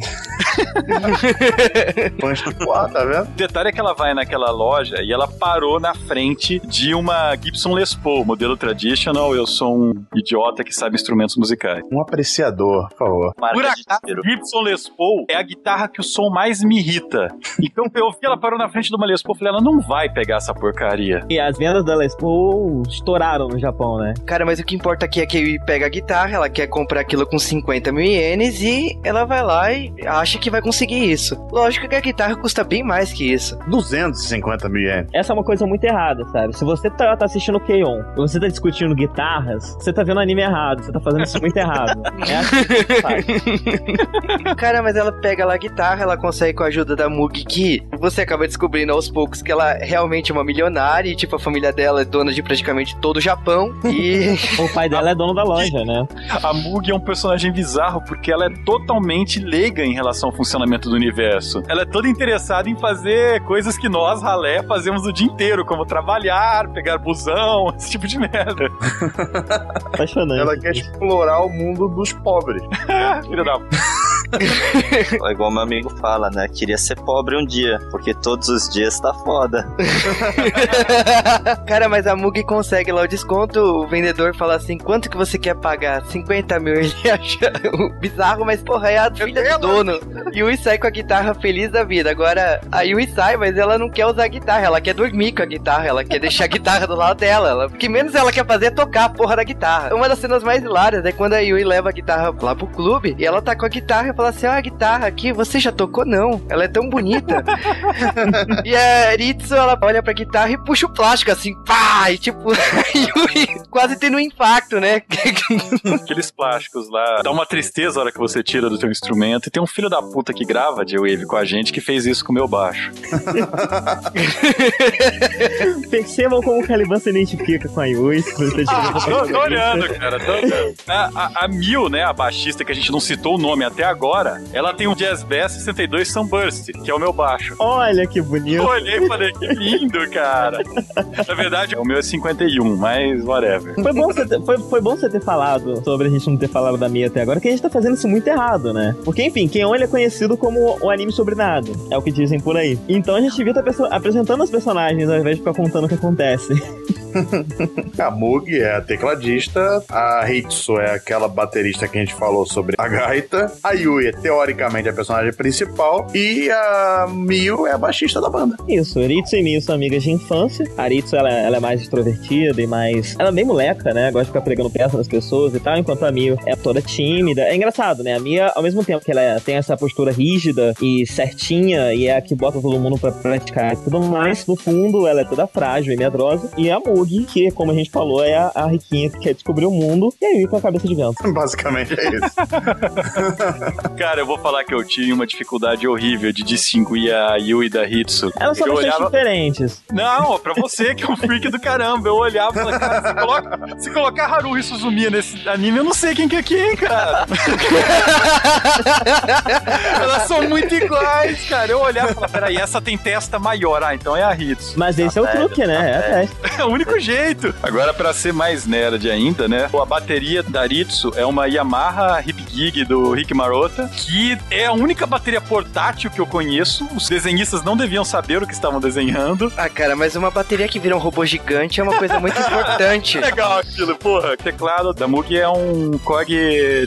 Tá vendo? O detalhe é que ela vai naquela loja e ela parou na frente de uma Gibson Les Paul, modelo traditional. Eu sou um idiota que sabe instrumentos musicais. Um apreciador, por favor. Por acaso. Gibson Les Paul é a guitarra que o som mais me irrita. Então eu vi ela parou na frente de uma Les Paul e falei, ela não vai pegar essa porcaria. E as vendas da Les Paul estouraram no Japão, né? Cara, mas o que importa aqui é que a Yui pega a guitarra, ela quer comprar aquilo com 50 mil ienes e ela vai lá e acha que vai conseguir isso. Lógico que a guitarra custa bem mais que isso. 250 mil ienes. Essa é uma coisa muito errada, sabe? Se você tá, tá assistindo K-On! e você tá discutindo guitarras, você tá vendo anime errado, você tá fazendo isso muito errado. É assim que se faz. Cara, mas ela pega lá a guitarra, ela consegue com a ajuda da Mug que você acaba descobrindo aos poucos que ela realmente é uma milionária e, tipo, a família dela é dona de praticamente todo o Japão. E O pai dela é dono da loja, né? A Mug é um personagem bizarro porque ela é totalmente leiga em relação ao funcionamento do universo. Ela é toda interessada em fazer coisas que nós, ralé, fazemos o dia inteiro, como trabalhar, pegar busão, esse tipo de merda. Apaixonante. Ela quer explorar o mundo dos pobres. Filha da É igual meu amigo fala, né? Queria ser pobre um dia, porque todos os dias tá foda. Cara, mas a Mug consegue lá o desconto, o vendedor fala assim, quanto que você quer pagar? 50 mil, ele acha bizarro, mas porra, é a filha do dono. Yui sai com a guitarra feliz da vida, agora a Yui sai, mas ela não quer usar a guitarra, ela quer dormir com a guitarra, ela quer deixar a guitarra do lado dela, ela, o que menos ela quer fazer é tocar a porra da guitarra. Uma das cenas mais hilárias é quando a Yui leva a guitarra lá pro clube, e ela tá com a guitarra e fala assim, ó, a guitarra aqui, você já tocou? Não, ela é tão bonita. E a Ritsu, ela olha pra guitarra e puxa o plástico assim, pá! E tipo, Yui quase tendo um impacto, né? Aqueles plásticos lá. Dá uma tristeza a hora que você tira do teu instrumento. E tem um filho da puta que grava de Wave com a gente que fez isso com o meu baixo. Percebam como o Caliban se identifica com a Yui. essa Tô, tô olhando, cara, tô olhando. A, a, a Mil, né, a baixista que a gente não citou o nome até agora, ela tem um Jazz Bass 62 Sunburst, que é o meu baixo. Olha que bonito. Eu olhei e falei, que lindo, cara. Na verdade, o meu é 51, mas whatever. Foi bom, você ter, foi, foi bom você ter falado sobre a gente não ter falado da Mia até agora, que a gente tá fazendo isso muito errado, né? Porque, enfim, Keon ele é conhecido como o anime sobre nada. É o que dizem por aí. Então a gente devia estar perso- apresentando os personagens ao invés de ficar contando o que acontece. A Mug é a tecladista, a Hitsu é aquela baterista que a gente falou sobre a gaita, a Yui é teoricamente a personagem principal e a Miu é a baixista da banda. Isso, Ritsu e Miu são amigas de infância. A Ritsu, ela, ela é mais extrovertida e mais... Ela é bem moleca, né? Gosta de ficar pregando peça nas pessoas e tal, enquanto a Miu é toda tímida. É engraçado, né? A Mia, ao mesmo tempo que ela é- tem essa postura rígida e certinha e é a que bota todo mundo pra praticar e tudo mais, no fundo ela é toda frágil e medrosa. E a Mugi, que, como a gente falou, é a, a riquinha que quer descobrir o mundo e aí com a cabeça de vento. Basicamente é isso. Cara, eu vou falar que eu tinha uma dificuldade horrível de distinguir a Yui da Hitsu. Elas são olhava... diferentes. Não, pra você que é um freak do caramba. Eu olhava e falava, cara, se, coloca... se colocar Haruhi Suzumiya nesse anime, eu não sei quem que é quem, cara. Elas são muito iguais, cara. Eu olhava e falava, peraí, essa tem testa maior. Ah, então é a Hitsu. Mas esse é o Tá truque, velho, né? tá É a. É o único jeito. Agora, pra ser mais nerd ainda, né? A bateria da Ritsu é uma Yamaha Hip Gig do Rick Que é a única bateria portátil que eu conheço. Os desenhistas não deviam saber o que estavam desenhando. Ah, cara, mas uma bateria que vira um robô gigante é uma coisa muito importante. Legal aquilo, porra. O teclado da Moog é um Korg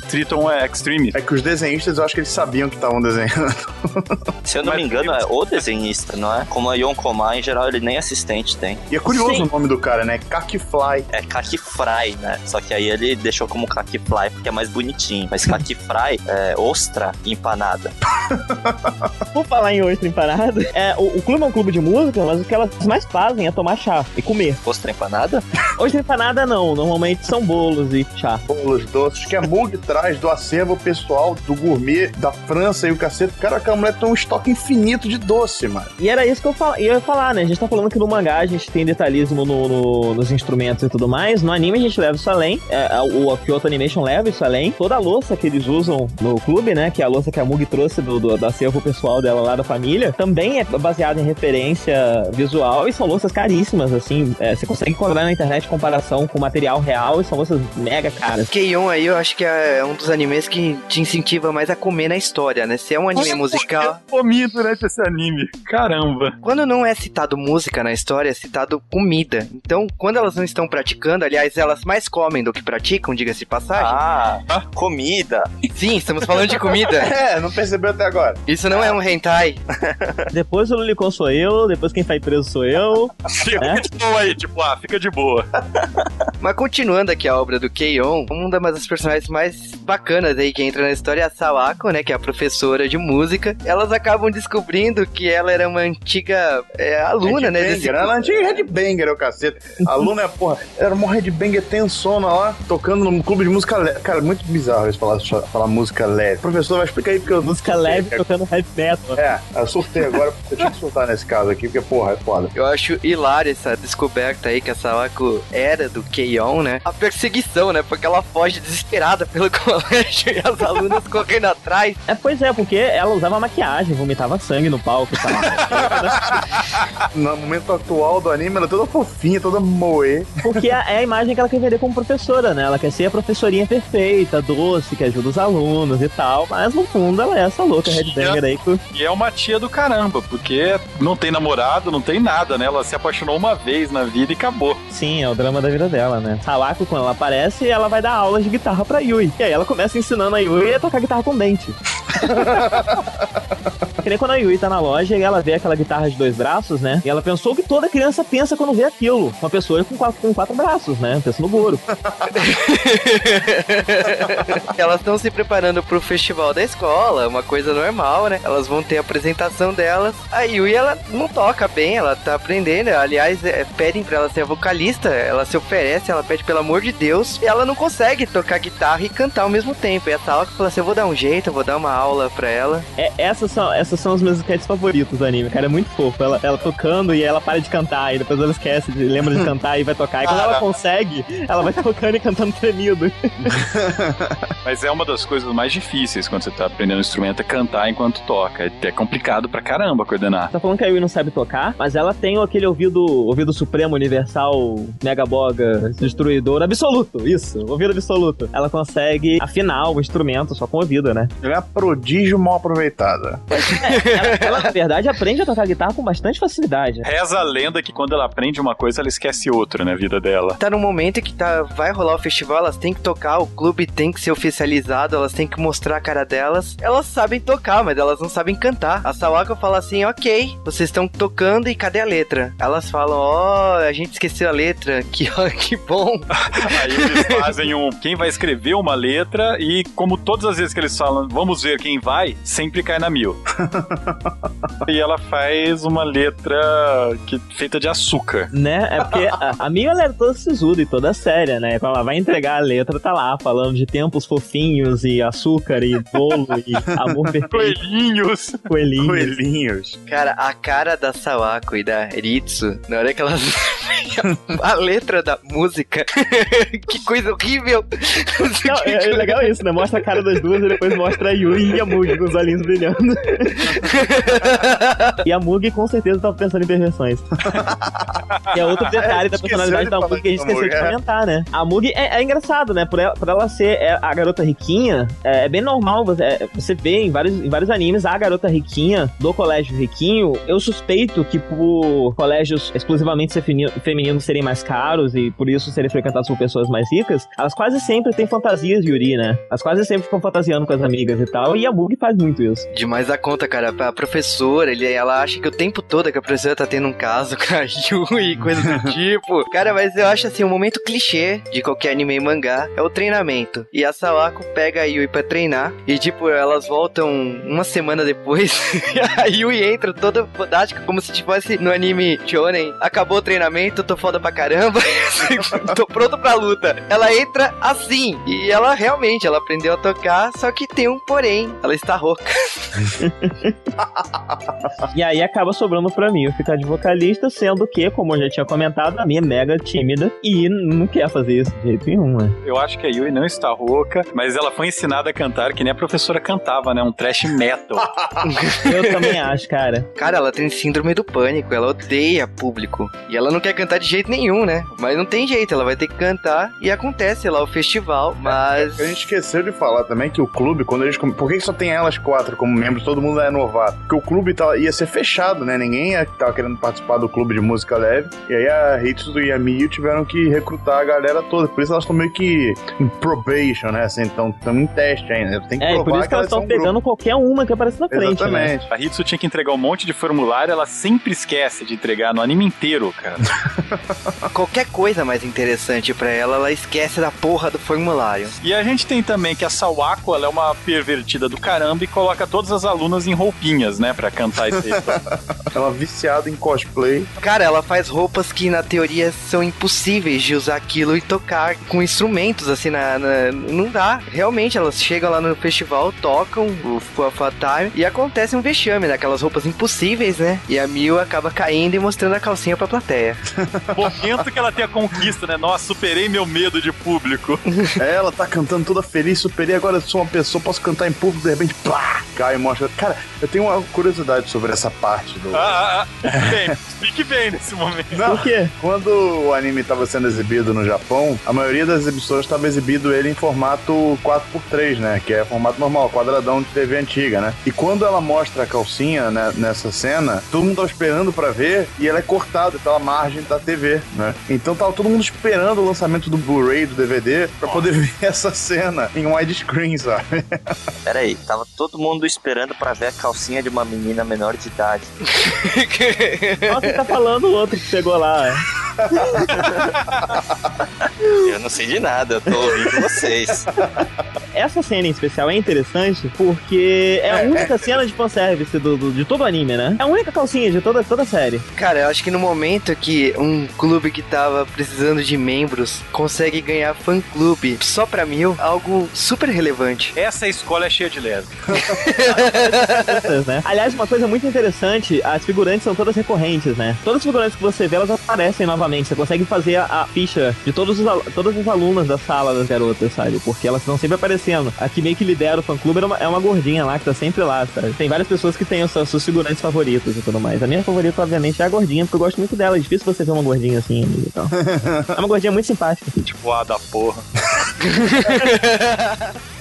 Triton Extreme. É que os desenhistas, eu acho que eles sabiam que estavam desenhando. Se eu não Mas me engano, é o desenhista, não é? Como a Yonkoma, em geral, ele nem assistente tem. E é curioso Sim. o nome do cara, né? Kakifly. É Kakifry, né? Só que aí ele deixou como Kakifly porque é mais bonitinho. Mas Kakifry é ostra empanada. Por falar em ostra empanada, é, o, o clube é um clube de música, mas o que elas mais fazem é tomar chá e comer. Ostra empanada? Ostra empanada não, normalmente são bolos e chá. Bolos doces que a Mug traz do acervo pessoal do gourmet da França e o cacete. Cara, aquela mulher tem um estoque infinito de doce, mano. E era isso que eu fal- ia falar, né? A gente tá falando que no mangá a gente tem detalhismo no- no- nos instrumentos e tudo mais. No anime a gente leva isso além. É, a- o Kyoto Animation leva isso além. Toda a louça que eles usam no clube, né? Que é a louça que a Mugi trouxe do, do, do acervo pessoal dela lá da família, também é baseada em referência visual e são louças caríssimas, assim. É, você consegue encontrar na internet comparação com material real e são louças mega caras. Keion aí eu acho que é um dos animes que te incentiva mais a comer na história, né? Se é um anime musical. Eu comi durante esse anime. Caramba. Quando não é citado música na história, é citado comida. Então, quando elas não estão praticando, aliás, elas mais comem do que praticam, diga-se de passagem. Ah, comida. Sim, estamos falando de comida. É, não percebeu até agora. Isso não é um hentai. Depois o Lulicon sou eu, depois quem vai preso sou eu. Fica É? de boa aí, tipo, ah, fica de boa. Mas continuando aqui a obra do Keion, uma das personagens mais bacanas aí que entra na história é a Sawako, né? Que é a professora de música. Elas acabam descobrindo que ela era uma antiga é, aluna, né? Desse... Ela é antiga headbanger, é o cacete. A aluna é, porra, era uma headbanger tensona lá, tocando num clube de música leve. Cara, muito bizarro isso falar, falar música leve. Professor, vai explicar aí porque eu Música leve tocando heavy metal. É, eu surtei agora, porque eu tinha que soltar nesse caso aqui, porque, porra, é foda. Eu acho hilária essa descoberta aí que a Sawako era do Keion, né? A perseguição, né? Porque ela foge desesperada pelo colégio e as alunas correndo atrás. É, pois é, porque ela usava maquiagem, vomitava sangue no palco e tal. No momento atual do anime, ela é toda fofinha, toda moe. Porque é é a imagem que ela quer vender como professora, né? Ela quer ser a professorinha perfeita, doce, que ajuda os alunos e tal. Mas no fundo ela é essa louca headbanger aí. que- E é uma tia do caramba, porque não tem namorado, não tem nada, né? Ela se apaixonou uma vez na vida e acabou. Sim, é o drama da vida dela, né? Sawako, quando ela aparece, ela vai dar aulas de guitarra pra Yui. E aí ela começa ensinando a Yui a tocar guitarra com dente. que nem quando a Yui tá na loja e ela vê aquela guitarra de dois braços, né? E ela pensou o que toda criança pensa quando vê aquilo. Uma pessoa com quatro, com quatro braços, né? Pensa no Goro. Elas estão se preparando pro festival da escola, uma coisa normal, né? Elas vão ter a apresentação delas. A Yui, ela não toca bem, ela tá aprendendo. Aliás, é, pedem pra ela ser a vocalista, ela se oferece, ela pede pelo amor de Deus. E ela não consegue tocar guitarra e cantar ao mesmo tempo. E a Sawako fala assim: eu vou dar um jeito, eu vou dar uma aula pra ela. É, essas, são, essas são os meus sketches favoritos do anime, cara. É muito fofo. Ela, ela tocando e ela para de cantar, e depois ela esquece, de- lembra de cantar e vai tocar. E quando ela consegue, ela vai tocando e cantando tremido. Mas é uma das coisas mais difíceis quando você tá aprendendo um instrumento é cantar enquanto toca. É é complicado pra caramba coordenar. Tá falando que a Yui não sabe tocar, mas ela tem aquele ouvido, ouvido supremo, universal, mega boga, destruidor, absoluto, isso, ouvido absoluto. Ela consegue afinar o instrumento só com o ouvido, né? Ela é prodígio mal aproveitada. ela, ela, na verdade, aprende a tocar guitarra com bastante facilidade. Reza a lenda que quando ela aprende uma coisa, ela esquece outra na vida dela. Tá no momento que tá, vai rolar o festival, elas têm que tocar, o clube tem que ser oficializado, elas têm que mostrar cara delas. Elas sabem tocar, mas elas não sabem cantar. A Sawako fala assim: ok, vocês estão tocando e cadê a letra? Elas falam: ó, a gente esqueceu a letra, que, que bom. Aí eles fazem um. Quem vai escrever uma letra e, como todas as vezes que eles falam, vamos ver quem vai, sempre cai na mil. e ela faz uma letra que, feita de açúcar. Né? É porque a, a Mia ela é toda sisuda e toda séria, né? Quando ela vai entregar a letra, tá lá falando de tempos fofinhos e açúcar e bolo e amor perfeito. Coelhinhos! Coelhinhos. Coelhinhos. Cara, a cara da Sawako e da Ritsu, na hora que elas. a letra da música. que coisa horrível! Não, é, é legal isso, né? Mostra a cara das duas e depois mostra a Yui e a Mugi com os olhinhos brilhando. e a Mugi com certeza tava pensando em perversões. e é outro detalhe É, da personalidade da Mugi que a gente esqueceu de é. comentar, né? A Mugi é, é engraçado, né? Por ela, por ela ser é, a garota riquinha, é, é bem normal você, é, você vê em vários, em vários animes a garota riquinha do colégio riquinho. Eu suspeito que por colégios exclusivamente femini- femininos serem mais caros e por isso serem frequentados por pessoas mais ricas, elas quase sempre têm fantasias de Yuri, né? Elas quase sempre ficam fantasiando com as amigas e tal, e a Mugi faz muito isso. Demais a conta, cara. A professora, ele, ela acha que o tempo todo que a professora tá tendo um caso com a Yui e coisa do tipo. Cara, mas eu acho assim, o momento clichê de qualquer anime e mangá é o treinamento. E a Sawako pega a Yui pra treinar e, tipo, elas voltam uma semana depois e a Yui entra toda fodástica, como se tivesse no anime Shonen. Acabou o treinamento, tô foda pra caramba, tô pronto pra luta. Ela entra assim e ela realmente, ela aprendeu a tocar, só que tem um porém, ela está rouca. E aí acaba sobrando pra mim eu ficar de vocalista, sendo que, como eu já tinha comentado, a minha é mega tímida e não quer fazer isso de jeito nenhum, né? Eu acho que a Yui não está rouca, mas ela foi ensinada a cantar que nem a professora cantava, né? Um trash metal. Eu também acho, cara. Cara, ela tem síndrome do pânico, ela odeia público. E ela não quer cantar de jeito nenhum, né? Mas não tem jeito, ela vai ter que cantar e acontece lá o festival, mas. A gente esqueceu de falar também que o clube, quando eles. Por que só tem elas quatro como membros? Todo mundo é novato. Porque o clube tá- ia ser fechado, né? Ninguém ia- tava querendo participar do clube de música leve. E aí a Hitsu e a Miyu tiveram que recrutar a galera toda. Por isso elas estão meio que em probation, né? Assim, então estão em teste ainda. Tem que É, provar por isso que elas são estão um grupo. pegando qualquer uma que aparece na frente, né? Exatamente. A Hitsu tinha que entregar um monte de formulário, ela sempre esquece de entregar no anime inteiro, cara. Qualquer coisa mais interessante pra ela, ela esquece da porra do formulário. E a gente tem também que a Sawako, ela é uma pervertida do caramba e coloca todas as alunas em roupinhas, né, pra cantar esse Ela é viciada em cosplay. Cara, ela faz roupas que na teoria são impossíveis de usar aquilo e tocar com instrumentos, assim, na, na- não dá. Realmente, elas chegam lá no festival, tocam o Fuafa Time e acontece um vexame daquelas roupas impossíveis, né? E a Mil acaba caindo e mostrando a calcinha pra plateia. momento que ela tem a conquista, né? Nossa, superei meu medo de público. É, Ela tá cantando toda feliz, superei, agora eu sou uma pessoa, posso cantar em público, de repente, pá, cai e mostra. Cara, eu tenho uma curiosidade sobre essa parte do. Ah, ah, ah. Bem, explique bem nesse momento. Não, Por quê? Quando o anime estava sendo exibido no Japão, a maioria das emissoras estava exibido ele em formato 4x3, né? Que é formato normal, quadradão de TV antiga, né? E quando ela mostra a calcinha né, nessa cena, todo mundo tava esperando pra ver e ela é cortada pela margem da TV, né? Então tava todo mundo esperando o lançamento do Blu-ray, do DVD, pra poder ver essa cena em widescreen, sabe? Pera aí, tava todo mundo esperando pra ver a calcinha de uma menina menor de idade. Nossa, você tá falando o outro que chegou lá. Eu não sei de nada, eu tô ouvindo vocês. Essa cena em especial é interessante porque é a única cena de fanservice do, do- de todo o anime, né? É a única calcinha de toda, toda a série. Cara, eu acho que no momento que um clube que tava precisando de membros consegue ganhar fã-clube só pra mil, algo super relevante. Essa escola é cheia de lésbicas. Né? Aliás, uma coisa muito interessante, as figurantes são todas recorrentes, né? Todas as figurantes que você vê, elas aparecem novamente. Você consegue fazer a, a ficha de todos os, todas as alunas da sala das garotas, sabe? Porque elas estão sempre aparecendo. A que meio que lidera o fã-clube é uma, é uma gordinha lá, que tá sempre lá, sabe? Tem várias pessoas que têm os seus, seus figurantes favoritos e tudo mais. A minha favorita, obviamente, é a gordinha, porque eu gosto muito dela. É difícil você ver uma gordinha assim, amigo, então. É uma gordinha muito simpática. tipo, ah, da porra.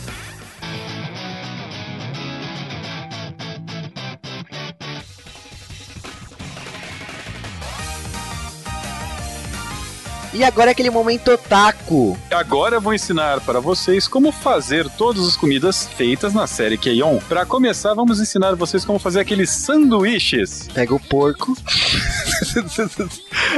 E agora é aquele momento otaku. Agora eu vou ensinar para vocês como fazer todas as comidas feitas na série Keion. Para começar, vamos ensinar vocês como fazer aqueles sanduíches. Pega o porco.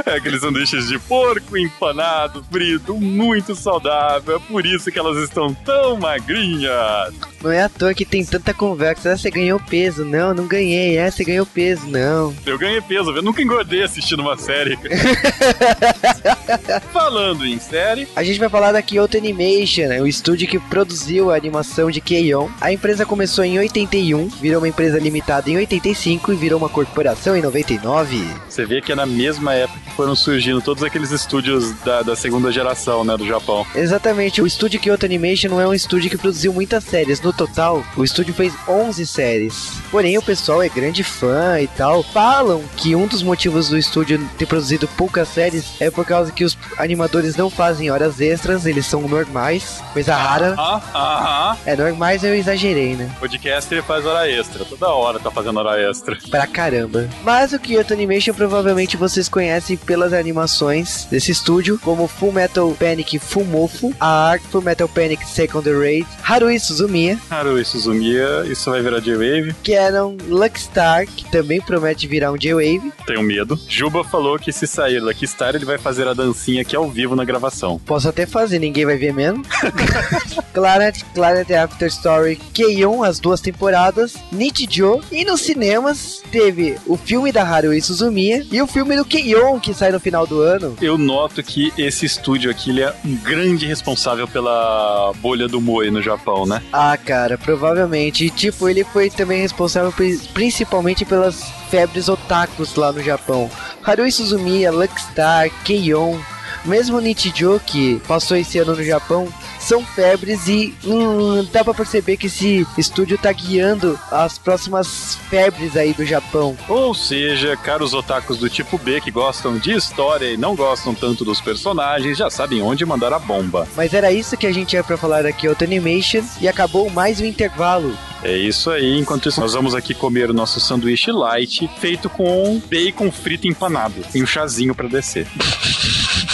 É aqueles sanduíches de porco empanado, frito, muito saudável. É por isso que elas estão tão magrinhas. Não é à toa que tem tanta conversa. Ah, você ganhou peso. Não, não ganhei. É, você ganhou peso. Não. Eu ganhei peso, eu nunca engordei assistindo uma série. Falando em série, A gente vai falar da Kyoto Animation, né, o estúdio que produziu a animação de Keion. A empresa começou em 81, virou uma empresa limitada em 85 e virou uma corporação em 99. você vê que é na mesma época que foram surgindo todos aqueles estúdios da, da segunda geração, né, do Japão. Exatamente, o estúdio Kyoto Animation não é um estúdio que produziu muitas séries. No total, o estúdio fez 11 séries. Porém, o pessoal é grande fã e tal. Falam que um dos motivos do estúdio ter produzido poucas séries é por causa que os animadores não fazem horas extras, eles são normais, coisa rara. Ah, aham. É, normais eu exagerei, né? Podcaster faz hora extra. Toda hora tá fazendo hora extra. Pra caramba. Mas o Kyoto Animation provavelmente vocês conhecem pelas animações desse estúdio, como Full Metal Panic Fumofu, a Arc Full Metal Panic Second Raid, Harui Suzumiya, Haruhi Suzumiya, isso vai virar J-Wave. Canon Lucky Star, que também promete virar um J-Wave, Tenho medo. Juba falou que se sair Lucky Star, ele vai fazer a dancinha aqui ao vivo na gravação. posso até fazer, ninguém vai ver mesmo. Claret, Claret After Story, Keion, as duas temporadas, Nichijou, e nos cinemas teve o filme da Harui Suzumiya e o filme do Keion, que sai no final do ano. Eu noto que esse estúdio aqui ele é um grande responsável pela bolha do Moe no Japão, né? Ah, cara, provavelmente. E, tipo, ele foi também responsável pri- principalmente pelas febres otakus lá no Japão. Harui Suzumiya, Luckstar, Keion, mesmo Nichijou, que passou esse ano no Japão, são febres e hum, dá pra perceber que esse estúdio tá guiando as próximas febres aí do Japão. Ou seja, caros otakus do tipo B que gostam de história e não gostam tanto dos personagens, já sabem onde mandar a bomba. Mas era isso que a gente ia pra falar aqui, Animation, e acabou mais um intervalo. É isso aí. Enquanto isso, nós vamos aqui comer o nosso sanduíche light, feito com bacon frito empanado e um chazinho pra descer.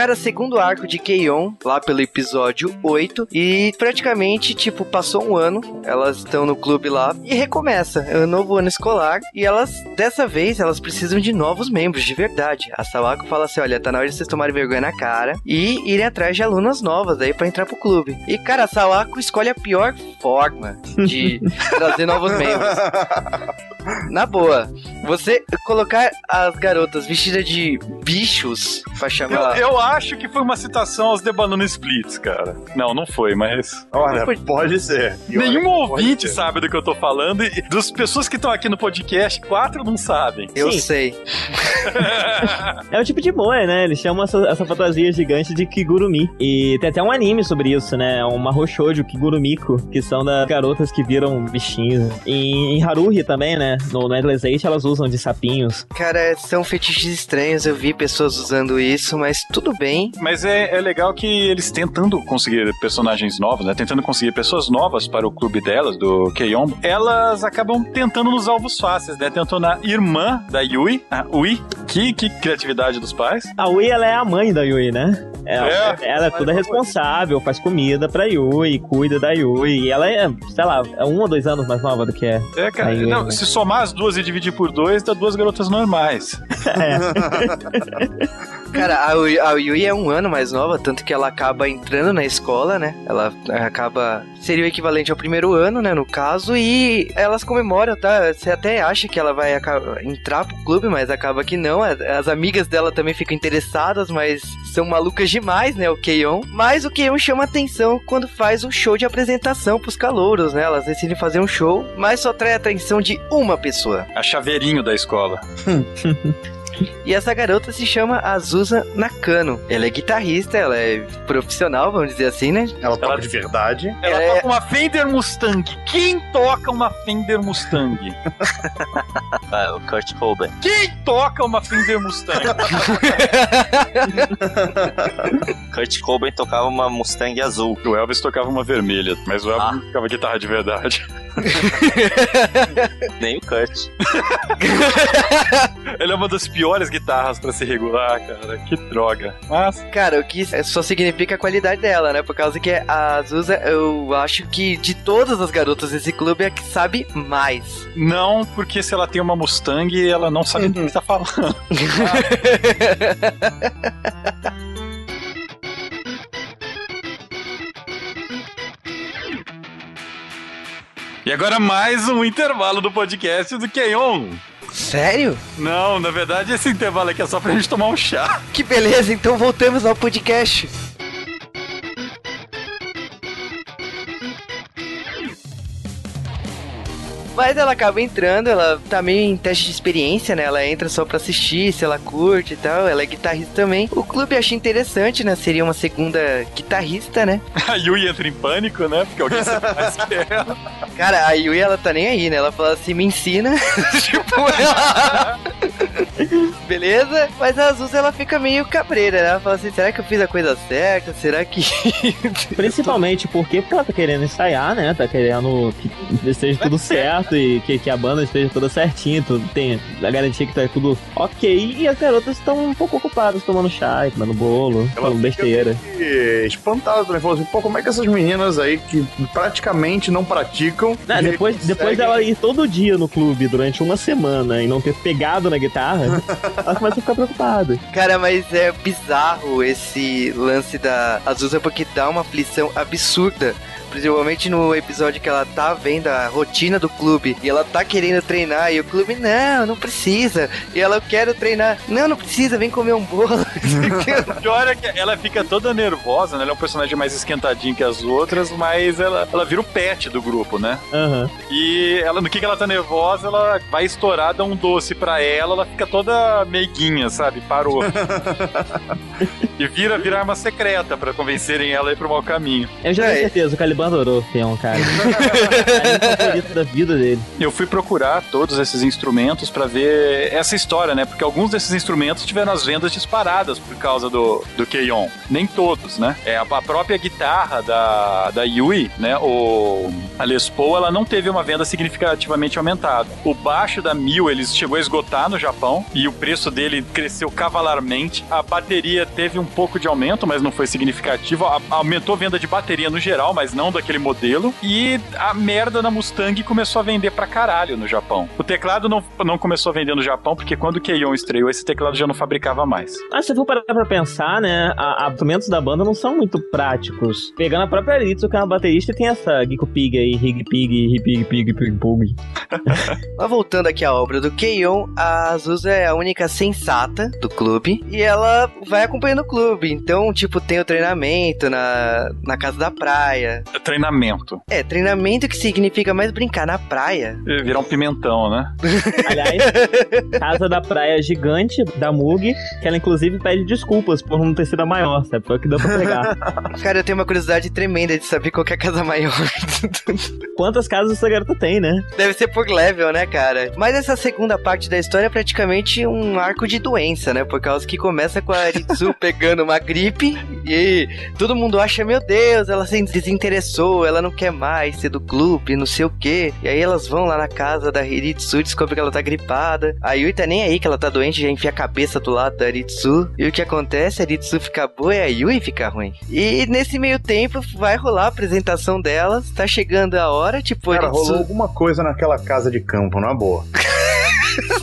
Cara, segundo arco de Keion, lá pelo episódio 8, e praticamente, tipo, passou um ano, elas estão no clube lá, e recomeça, é um novo ano escolar, e elas, dessa vez, elas precisam de novos membros, de verdade. A Sawako fala assim, olha, tá na hora de vocês tomarem vergonha na cara, e irem atrás de alunas novas aí pra entrar pro clube. E, cara, a Sawako escolhe a pior forma de trazer novos membros. Na boa, você colocar as garotas vestidas de bichos pra Eu, chamar... eu acho que foi uma citação aos The Banana Splits, cara. Não, não foi, mas. Olha, pode ser. E olha, Nenhum pode ouvinte ser. sabe do que eu tô falando, e das pessoas que estão aqui no podcast, quatro não sabem. Eu Sim. sei. É o tipo de moe, né? Eles chamam essa, essa fantasia gigante de Kigurumi. E tem até um anime sobre isso, né? Uma Hoshojo Kigurumiko, que são das garotas que viram bichinhos. E em Haruhi também, né? No, no Endless Eight elas usam de sapinhos. Cara, são fetiches estranhos. Eu vi pessoas usando isso, mas tudo bem. Mas é, é legal que eles tentando conseguir personagens novos, né? Tentando conseguir pessoas novas para o clube delas, do Keion, elas acabam tentando nos alvos fáceis, né? Tentou na irmã da Yui, a Ui, que, que criatividade dos pais. A Ui, ela é a mãe da Yui, né? Ela É. ela é toda responsável, faz comida pra Yui, cuida da Yui. E ela é, sei lá, é um ou dois anos mais nova do que é. É, cara, Aí, não, né? se somar as duas e dividir por dois, dá duas garotas normais. Cara, a, a Yui é um ano mais nova, tanto que ela acaba entrando na escola, né? Ela acaba. Seria o equivalente ao primeiro ano, né? No caso, e elas comemoram, tá? Você até acha que ela vai entrar pro clube, mas acaba que não. As- As amigas dela também ficam interessadas, mas são malucas demais, né? O Keion. Mas o Keion chama atenção quando faz um show de apresentação pros calouros, né? Elas decidem fazer um show, mas só atrai a atenção de uma pessoa. A chaveirinho da escola. E essa garota se chama Azusa Nakano. Ela é guitarrista, ela é profissional, vamos dizer assim, né? Ela toca Ela- de verdade. Ela É. toca uma Fender Mustang. Quem toca uma Fender Mustang? Ah, o Kurt Cobain. Quem toca uma Fender Mustang? Kurt Cobain tocava uma Mustang azul. o Elvis tocava uma vermelha, mas o Elvis Ah. não tocava guitarra de verdade. Nem o Kurt. Ele é uma das piores guitarras pra se regular, cara. Que droga. Mas, Cara, o que só significa a qualidade dela, né? Por causa que a Azusa, eu acho que de todas as garotas desse clube é a que sabe mais. não, porque se ela tem uma Mustang, ela não sabe o que tá falando. E agora mais um intervalo do podcast do Keion. Sério? Não, na verdade esse intervalo aqui é só pra gente tomar um chá. Que beleza, então voltamos ao podcast. Mas ela acaba entrando, ela tá meio em teste de experiência, né? Ela entra só pra assistir, se ela curte e tal. Ela é guitarrista também. O clube acha interessante, né? Seria uma segunda guitarrista, né? A Yui entra em pânico, né? Porque alguém sabe mais que ela. Cara, a Yui, ela tá nem aí, né? Ela fala assim, me ensina. tipo, ela... Beleza? Mas a Azusa, ela fica meio cabreira, né? Ela fala assim, será que eu fiz a coisa certa? Será que... Principalmente porque, porque ela tá querendo ensaiar, né? Tá querendo que esteja tudo certo e que, que a banda esteja toda certinha, tudo tem a garantia que tá tudo ok. E as garotas estão um pouco ocupadas tomando chá, e comendo bolo, Ela falando besteira. E espantado também. Falou assim, pô, como é que essas meninas aí que praticamente não praticam. Não, e depois, conseguem- depois dela ir todo dia no clube durante uma semana e não ter pegado na guitarra, ela começa a ficar preocupada. Cara, mas é bizarro esse lance da Azusa porque dá uma aflição absurda. Principalmente no episódio que ela tá vendo a rotina do clube e ela tá querendo treinar e o clube, não, não precisa. E ela, eu quero treinar. Não, não precisa, vem comer um bolo. O pior é que ela fica toda nervosa, né? Ela é um personagem mais esquentadinho que as outras, mas ela, ela vira o pet do grupo, né? Aham. E ela, no que, que ela tá nervosa, ela vai estourar, dá um doce pra ela, ela fica toda meiguinha, sabe? Parou. e vira, vira arma secreta pra convencerem ela a ir pro mau caminho. Eu já É. tenho certeza, o Caliban adorou o Theon, cara. é o favorito da vida dele. Eu fui procurar todos esses instrumentos pra ver essa história, né? Porque alguns desses instrumentos tiveram as vendas disparadas por causa do, do Keion. Nem todos, né? É, a, a própria guitarra da, da Yui, né? O, a Les Paul, ela não teve uma venda significativamente aumentada. O baixo da Mil, ele chegou a esgotar no Japão e o preço dele cresceu cavalarmente. A bateria teve um pouco de aumento, mas não foi significativo. A- aumentou a venda de bateria no geral, mas não daquele modelo. E a merda da Mustang começou a vender pra caralho no Japão. O teclado não, não começou a vender no Japão, porque quando o Keion estreou, esse teclado já não fabricava mais. Mas se for parar pra pensar, né, a- a- instrumentos da banda não são muito práticos. Pegando a própria Ritsu, que é uma baterista, tem essa Gico Pig aí, Rig Pig, Rig Pig, Pig, Pig, Pug. Mas voltando aqui à obra do Keion, a Azusa é a única sensata do clube e ela vai acompanhando o clube. Então, tipo, tem o treinamento na, na casa da praia. Treinamento. É, treinamento que significa mais brincar na praia. É Virar um pimentão, né? Aliás, casa da praia gigante da Mug, que ela inclusive pede desculpas por não ter sido a maior, sabe? Foi o que deu pra pegar. Cara, eu tenho uma curiosidade tremenda de saber qual que é a casa maior. Quantas casas essa garota tem, né? Deve ser por level, né, cara? Mas essa segunda parte da história é praticamente um arco de doença, né? Por causa que começa com a Aritsu pegando uma gripe e todo mundo acha, meu Deus, ela se desinteressou, ela não quer mais ser do clube, não sei o quê. E aí elas vão lá na casa da Aritsu, descobrem que ela tá gripada. A Yui tá nem aí que ela tá doente, já enfia a cabeça do lado da Aritsu. E o que acontece? A Aritsu fica boa e a Yui fica ruim. E nesse meio tempo vai rolar a apresentação delas, tá chegando a hora, tipo, Cara, rolou alguma coisa naquela casa de campo, na boa.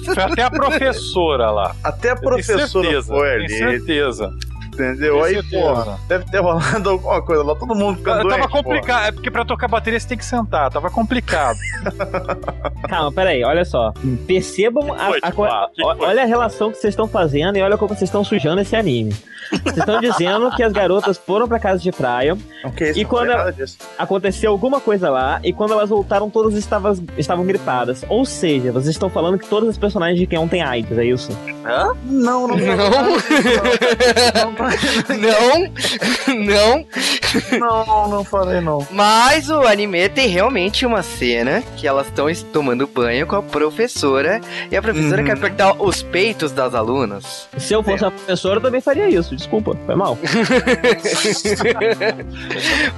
Foi até a professora lá. Até a professora certeza, foi ali. certeza. Entendeu? Aí, porra, deve ter rolado alguma coisa lá, todo mundo ficando Tava doente, porra. complicado. É porque pra tocar bateria você tem que sentar. Tava complicado. Calma, peraí, olha só. Percebam a, a co- Fá? Que que o- foi? olha a relação que vocês estão fazendo e olha como vocês estão sujando esse anime. Vocês estão dizendo que as garotas foram pra casa de praia, Não, isso, E não quando ela- aconteceu alguma coisa lá e quando elas voltaram todas estavam, estavam gripadas. Ou seja, vocês estão falando que todas as personagens de Keon têm AIDS, é isso? Hã? Não, não, Não. não, não. não, não, não falei não. Mas o anime tem realmente uma cena que elas estão es- tomando banho com a professora e a professora Uhum. quer apertar os peitos das alunas. Se eu fosse a professora, eu também faria isso. Desculpa, foi mal.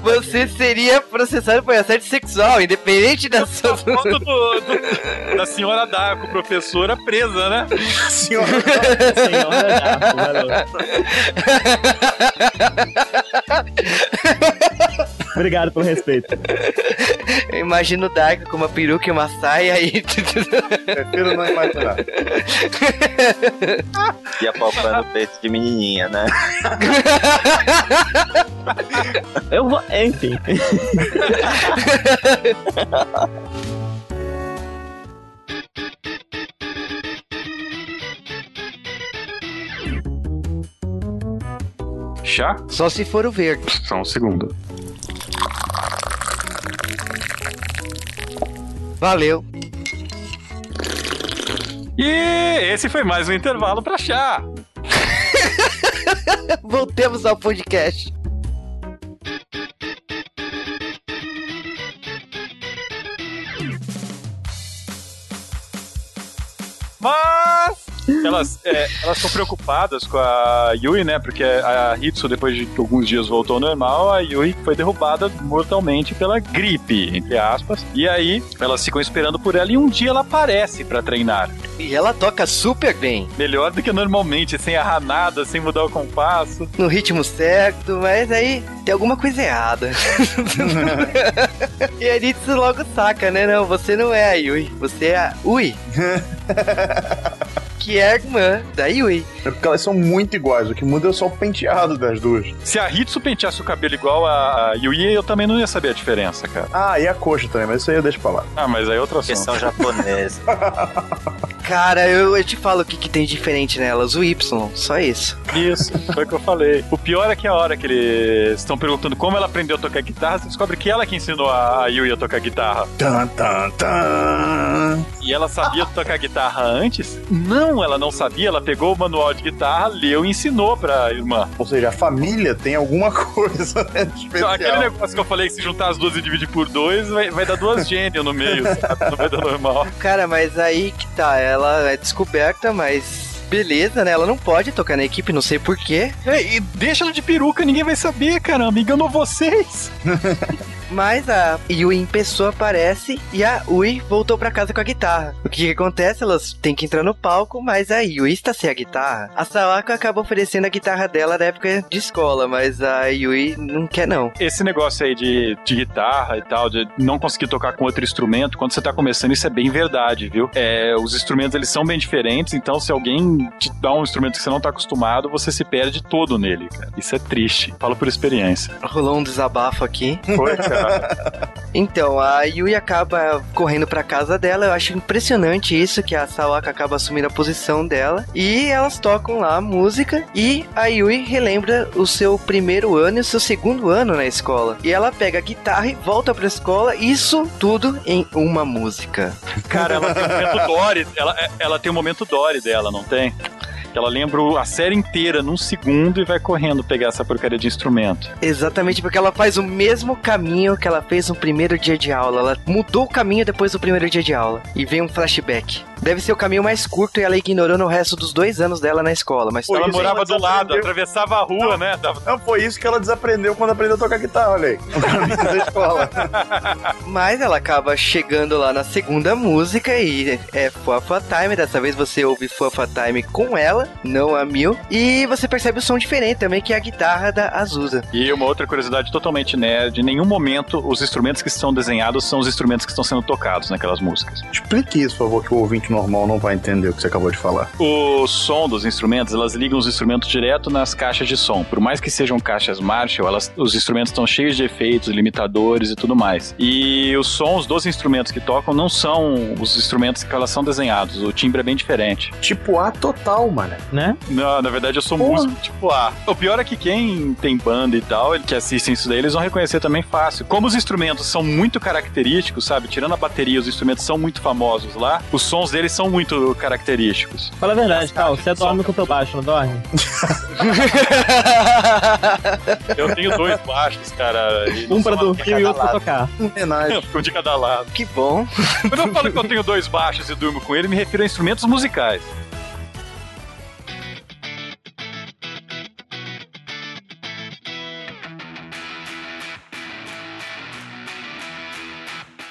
Você seria processado por assédio sexual, independente da A sua. foto do- do- da senhora Darko, professora presa, né? Senhora, Senhora Darko, valeu. Obrigado pelo respeito. Eu imagino o Dark com uma peruca e uma saia e. prefiro não imaginar. E apalpando o peito de menininha, né? Eu vou. Enfim. Chá? Só se for o verde. Só um segundo. Valeu. E esse foi mais um intervalo pra chá. Voltemos ao podcast. Mas elas é, elas estão preocupadas com a Yui, né? Porque a Hitsu, depois de alguns dias voltou ao normal, a Yui foi derrubada mortalmente pela gripe, entre aspas. E aí elas ficam esperando por ela e um dia ela aparece pra treinar. E ela toca super bem. Melhor do que normalmente, sem errar nada, sem mudar o compasso. No ritmo certo, mas aí tem alguma coisa errada. e a Nitsu logo saca, né? Não, você não é a Yui, você é a Ui. que é a irmã da Yui. É porque elas são muito iguais, o que muda é só o penteado das duas. Se a Hitsu penteasse o cabelo igual a Yui, eu também não ia saber a diferença, cara. Ah, e a coxa também, mas isso aí eu deixo pra lá. Ah, mas aí é outro assunto. Questão japonesa. Cara, eu, eu te falo o que, que tem diferente nelas, o Y, só isso. Isso, foi o que eu falei. O pior é que a hora que eles estão perguntando como ela aprendeu a tocar guitarra, você descobre que ela que ensinou a Yui a tocar guitarra. Tan, tan, tan. E ela sabia tocar guitarra antes? Não, ela não sabia. Ela pegou o manual de guitarra, leu e ensinou pra irmã. Ou seja, a família tem alguma coisa né, de especial. aquele negócio que eu falei que se juntar as duas e dividir por dois, vai, vai dar duas gênios no meio, sabe? Não vai dar normal. Cara, mas aí que tá, ela é descoberta, mas. Beleza, né? Ela não pode tocar na equipe, não sei porquê. É, E deixa ela de peruca, ninguém vai saber, caramba. Enganou vocês. Mas a Yui em pessoa aparece e a Ui voltou pra casa com a guitarra. O que, que acontece? Elas têm que entrar no palco, mas a Yui está sem a guitarra. A Sawako acaba oferecendo a guitarra dela na época de escola, mas a Yui não quer não. Esse negócio aí de, de guitarra e tal, de não conseguir tocar com outro instrumento, quando você tá começando, isso é bem verdade, viu? É, os instrumentos, eles são bem diferentes, então se alguém te dá um instrumento que você não tá acostumado, você se perde todo nele, cara. Isso é triste. Falo por experiência. Rolou um desabafo aqui. Foi, cara. Então, a Yui acaba correndo pra casa dela. Eu acho impressionante isso, que a Sawako acaba assumindo a posição dela. E elas tocam lá a música. E a Yui relembra o seu primeiro ano e o seu segundo ano na escola. E ela pega a guitarra e volta pra escola. Isso tudo em uma música. Cara, ela tem um momento Dory, ela, ela tem um momento Dory dela, não tem? Que ela lembra a série inteira num segundo e vai correndo pegar essa porcaria de instrumento. Exatamente porque ela faz o mesmo caminho que ela fez no primeiro dia de aula. Ela mudou o caminho depois do primeiro dia de aula. E vem um flashback. Deve ser o caminho mais curto e ela ignorou no resto dos dois anos dela na escola. Mas ela morava ela do lado, atravessava a rua, né? Dava- Não, foi isso que ela desaprendeu quando aprendeu a tocar guitarra, olha aí. Da escola. Mas ela acaba chegando lá na segunda música e é Fuafa Time. Dessa vez você ouve Fuafa Time com ela, não a Mil. E você percebe o som diferente também, que é a guitarra da Azusa. E uma outra curiosidade totalmente nerd: em nenhum momento os instrumentos que são desenhados são os instrumentos que estão sendo tocados naquelas músicas. Explique isso, por favor, que o ouvinte ouvinte normal não vai entender o que você acabou de falar. O som dos instrumentos, elas ligam os instrumentos direto nas caixas de som. Por mais que sejam caixas Marshall, elas, os instrumentos estão cheios de efeitos, limitadores e tudo mais. E os sons dos instrumentos que tocam não são os instrumentos que elas são desenhados. O timbre é bem diferente. Tipo A total, mano. Né? Não, na verdade eu sou Porra. músico tipo A. O pior é que quem tem banda e tal, que assistem isso daí, eles vão reconhecer também fácil. Como os instrumentos são muito característicos, sabe? Tirando a bateria, os instrumentos são muito famosos lá, os sons deles são muito característicos. Fala a verdade, Cal. Você dorme com o teu baixo, não dorme? Eu tenho dois baixos, cara. Um pra dormir e outro pra tocar. Homenagem. um de cada lado. Que bom. Quando eu falo que eu tenho dois baixos e durmo com ele, me refiro a instrumentos musicais.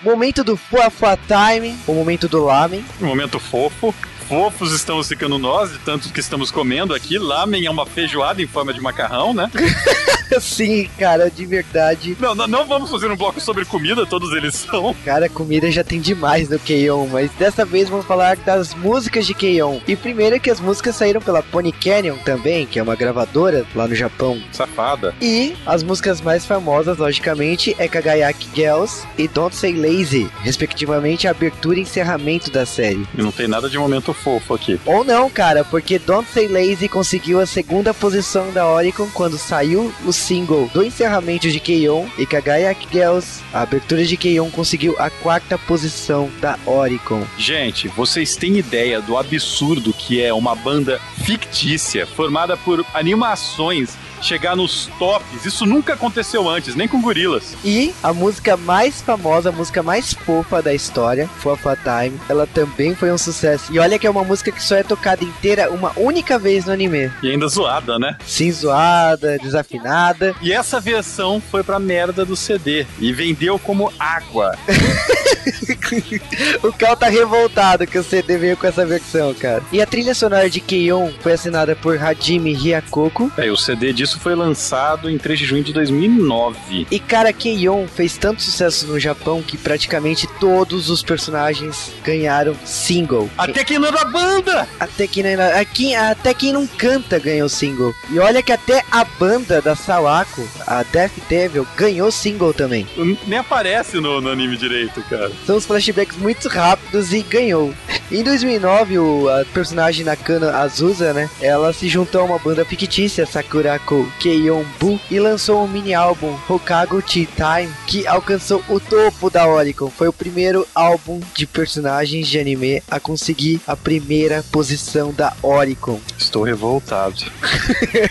Momento do Fuafua Time, o momento do Lamen. Momento fofo. Fofos estamos ficando nós, de tanto que estamos comendo aqui. Lamen é uma feijoada em forma de macarrão, né? Sim, cara, de verdade. Não, não, não vamos fazer um bloco sobre comida, todos eles são. Cara, comida já tem demais no Keion, mas dessa vez vamos falar das músicas de Keion. E primeiro é que as músicas saíram pela Pony Canyon também, que é uma gravadora lá no Japão. Safada. E as músicas mais famosas, logicamente, é Kagayaki Girls e Don't Say Lazy, respectivamente a abertura e encerramento da série. E não tem nada de momento fofo aqui. Ou não, cara, porque Don't Say Lazy conseguiu a segunda posição da Oricon quando saiu o single do encerramento de Keion e Kagayaki Girls, a abertura de Keion conseguiu a quarta posição da Oricon. Gente, vocês têm ideia do absurdo que é uma banda fictícia formada por animações chegar nos tops? Isso nunca aconteceu antes, nem com gorilas. E a música mais famosa, a música mais fofa da história, Fofa Time, ela também foi um sucesso. E olha que é uma música que só é tocada inteira uma única vez no anime. E ainda zoada, né? Sim, zoada, desafinada. E essa versão foi pra merda do CD e vendeu como água. o Cal tá revoltado que o CD veio com essa versão, cara. E a trilha sonora de Keion foi assinada por Hajime Hyakoko. É, e o CD disso foi lançado em 3 de junho de 2009. E cara, Keion fez tanto sucesso no Japão que praticamente todos os personagens ganharam single. Até quem não é da banda! Até quem, não, aqui, até quem não canta ganhou single. E olha que até a banda da Sawako, a Death Devil, ganhou single também. Nem aparece no, no anime direito, cara. São os flashbacks muito rápidos e ganhou. Em 2009, o a personagem Nakano Azusa, né? Ela se juntou a uma banda fictícia, Sakurako Keion Bu, e lançou um mini álbum, Hokago Tea Time, que alcançou o topo da Oricon. Foi o primeiro álbum de personagens de anime a conseguir a primeira posição da Oricon. Estou revoltado.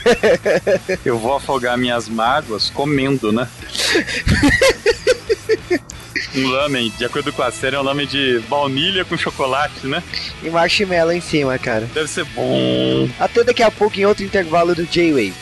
Eu vou afogar minhas mágoas comendo, né? Um lamen, de acordo com a série, é um lamen de baunilha com chocolate, né? E marshmallow em cima, cara. Deve ser bom. Até daqui a pouco em outro intervalo do J-Wave.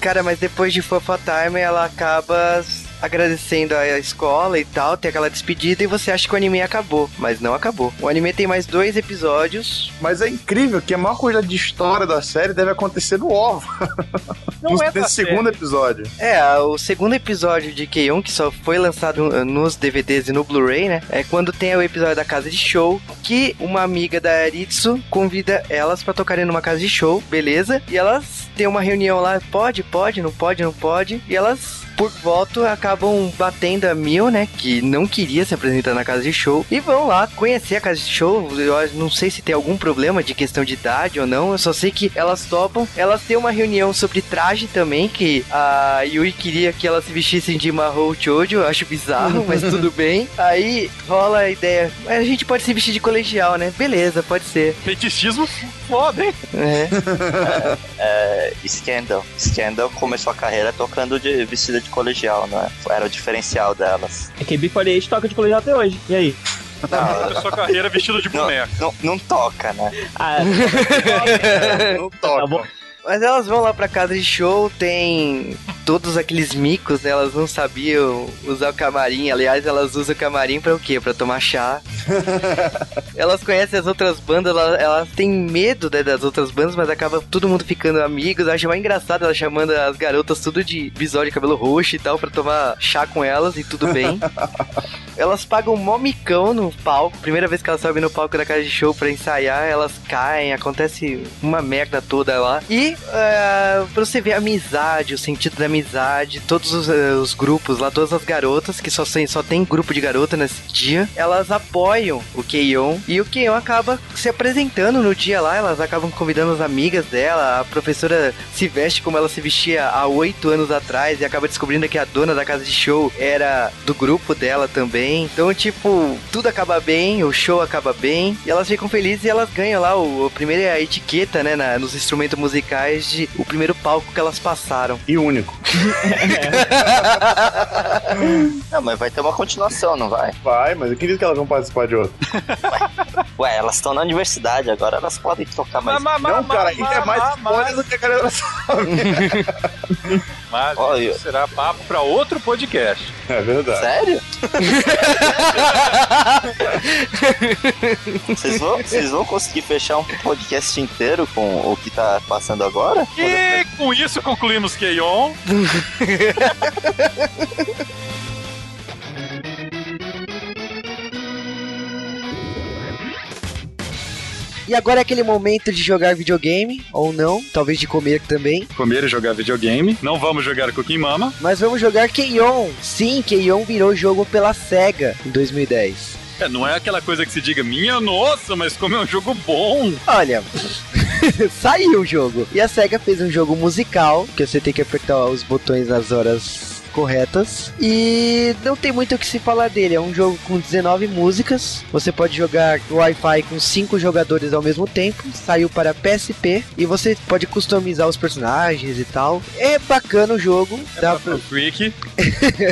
Cara, mas depois de Fofa Time, ela acaba agradecendo a escola e tal, tem aquela despedida e você acha que o anime acabou, mas não acabou. O anime tem mais dois episódios. Mas é incrível que a maior coisa de história da série deve acontecer no OVA. Não no, é nesse segundo episódio. É, o segundo episódio de K1, que só foi lançado uh, nos DVDs e no Blu-ray, né? É quando tem o episódio da casa de show, que uma amiga da Aritsu convida elas pra tocarem numa casa de show, beleza? E elas têm uma reunião lá, pode, pode, não pode, não pode. E elas por voto, acabam batendo a Mil, né? Que não queria se apresentar na casa de show. E vão lá conhecer a casa de show. Eu não sei se tem algum problema de questão de idade ou não. Eu só sei que elas topam. Elas têm uma reunião sobre traje também. Que a Yui queria que elas se vestissem de Mahou Chojo. Eu acho bizarro, mas tudo bem. Aí rola a ideia. A gente pode se vestir de colegial, né? Beleza, pode ser. Fetichismo foda, hein? É. É, Scandal. Scandal começou a carreira tocando de vestida de colegial, não é? Era o diferencial delas. É que Big 48 toca de colegial até hoje. E aí? Começou a carreira vestido de Não, boneco. não, não toca, né? Ah, Não tá toca. bom. Mas elas vão lá pra casa de show, tem todos aqueles micos, né? Elas não sabiam usar o camarim. Aliás, elas usam o camarim pra o quê? Pra tomar chá. elas conhecem as outras bandas, elas, elas têm medo né, das outras bandas, mas acaba todo mundo ficando amigos. Eu acho mais engraçado ela chamando as garotas tudo de visual de cabelo roxo e tal, pra tomar chá com elas e tudo bem. elas pagam mó micão no palco. Primeira vez que elas sobem no palco da casa de show pra ensaiar, elas caem, acontece uma merda toda lá. E uh, pra você ver a amizade, o sentido da amizade, todos os, uh, os grupos lá, todas as garotas, que só só tem grupo de garota nesse dia, elas apoiam o Keion e o Keion acaba se apresentando no dia lá, elas acabam convidando as amigas dela, a professora se veste como ela se vestia há oito anos atrás e acaba descobrindo que a dona da casa de show era do grupo dela também. Então, tipo, tudo acaba bem, o show acaba bem e elas ficam felizes e elas ganham lá o, a primeira etiqueta, né, na, nos instrumentos musicais de o primeiro palco que elas passaram. E único. Não, mas vai ter uma continuação, não vai? Vai, mas eu queria que elas vão participar de outro. Ué, elas estão na universidade agora, elas podem tocar mais. Ma- ma- Não, ma- cara, isso é mais ma- spoiler do que a galera sabe. Mas Olha. isso será papo pra outro podcast. É verdade. Sério? Vocês vão, vocês vão conseguir fechar um podcast inteiro com o que tá passando agora? E com isso concluímos Keion. E agora é aquele momento de jogar videogame, ou não, talvez de comer também. Comer e jogar videogame. Não vamos jogar Cooking Mama. Mas vamos jogar Keion. Sim, Keion virou jogo pela SEGA em 2010. É, não é aquela coisa que se diga, minha nossa, mas como é um jogo bom. Olha, saiu o jogo. E a SEGA fez um jogo musical, que você tem que apertar os botões nas horas corretas. E não tem muito o que se falar dele. É um jogo com 19 músicas. Você pode jogar Wi-Fi com 5 jogadores ao mesmo tempo. Saiu para PSP. E você pode customizar os personagens e tal. É bacana o jogo. Dá pra... O Freak.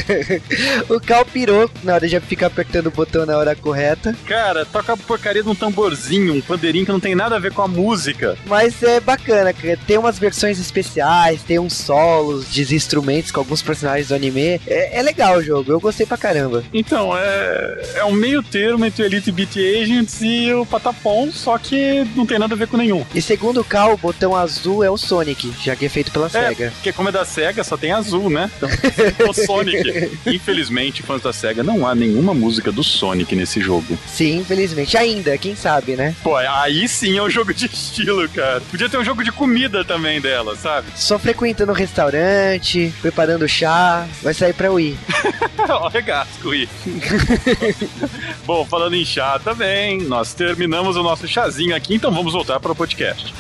o Cal pirou na hora de ficar apertando o botão na hora correta. Cara, toca a porcaria de um tamborzinho, um pandeirinho que não tem nada a ver com a música. Mas é bacana, cara. Tem umas versões especiais, tem uns solos de instrumentos com alguns personagens anime. É, é legal o jogo, eu gostei pra caramba. Então, é, é um meio termo entre o Elite Beat Agents e o Patapon, só que não tem nada a ver com nenhum. E segundo o Cal, o botão azul é o Sonic, já que é feito pela É, SEGA. porque como é da SEGA, só tem azul, né? Então, o Sonic. Infelizmente, fãs da SEGA, não há nenhuma música do Sonic nesse jogo. Sim, infelizmente. Ainda, quem sabe, né? Pô, aí sim é um jogo de estilo, cara. Podia ter um jogo de comida também dela, sabe? Só frequentando restaurante, preparando chá, vai sair pra Wii. Ó, regasco aí. Bom, falando em chá também, nós terminamos o nosso chazinho aqui, então vamos voltar para o podcast.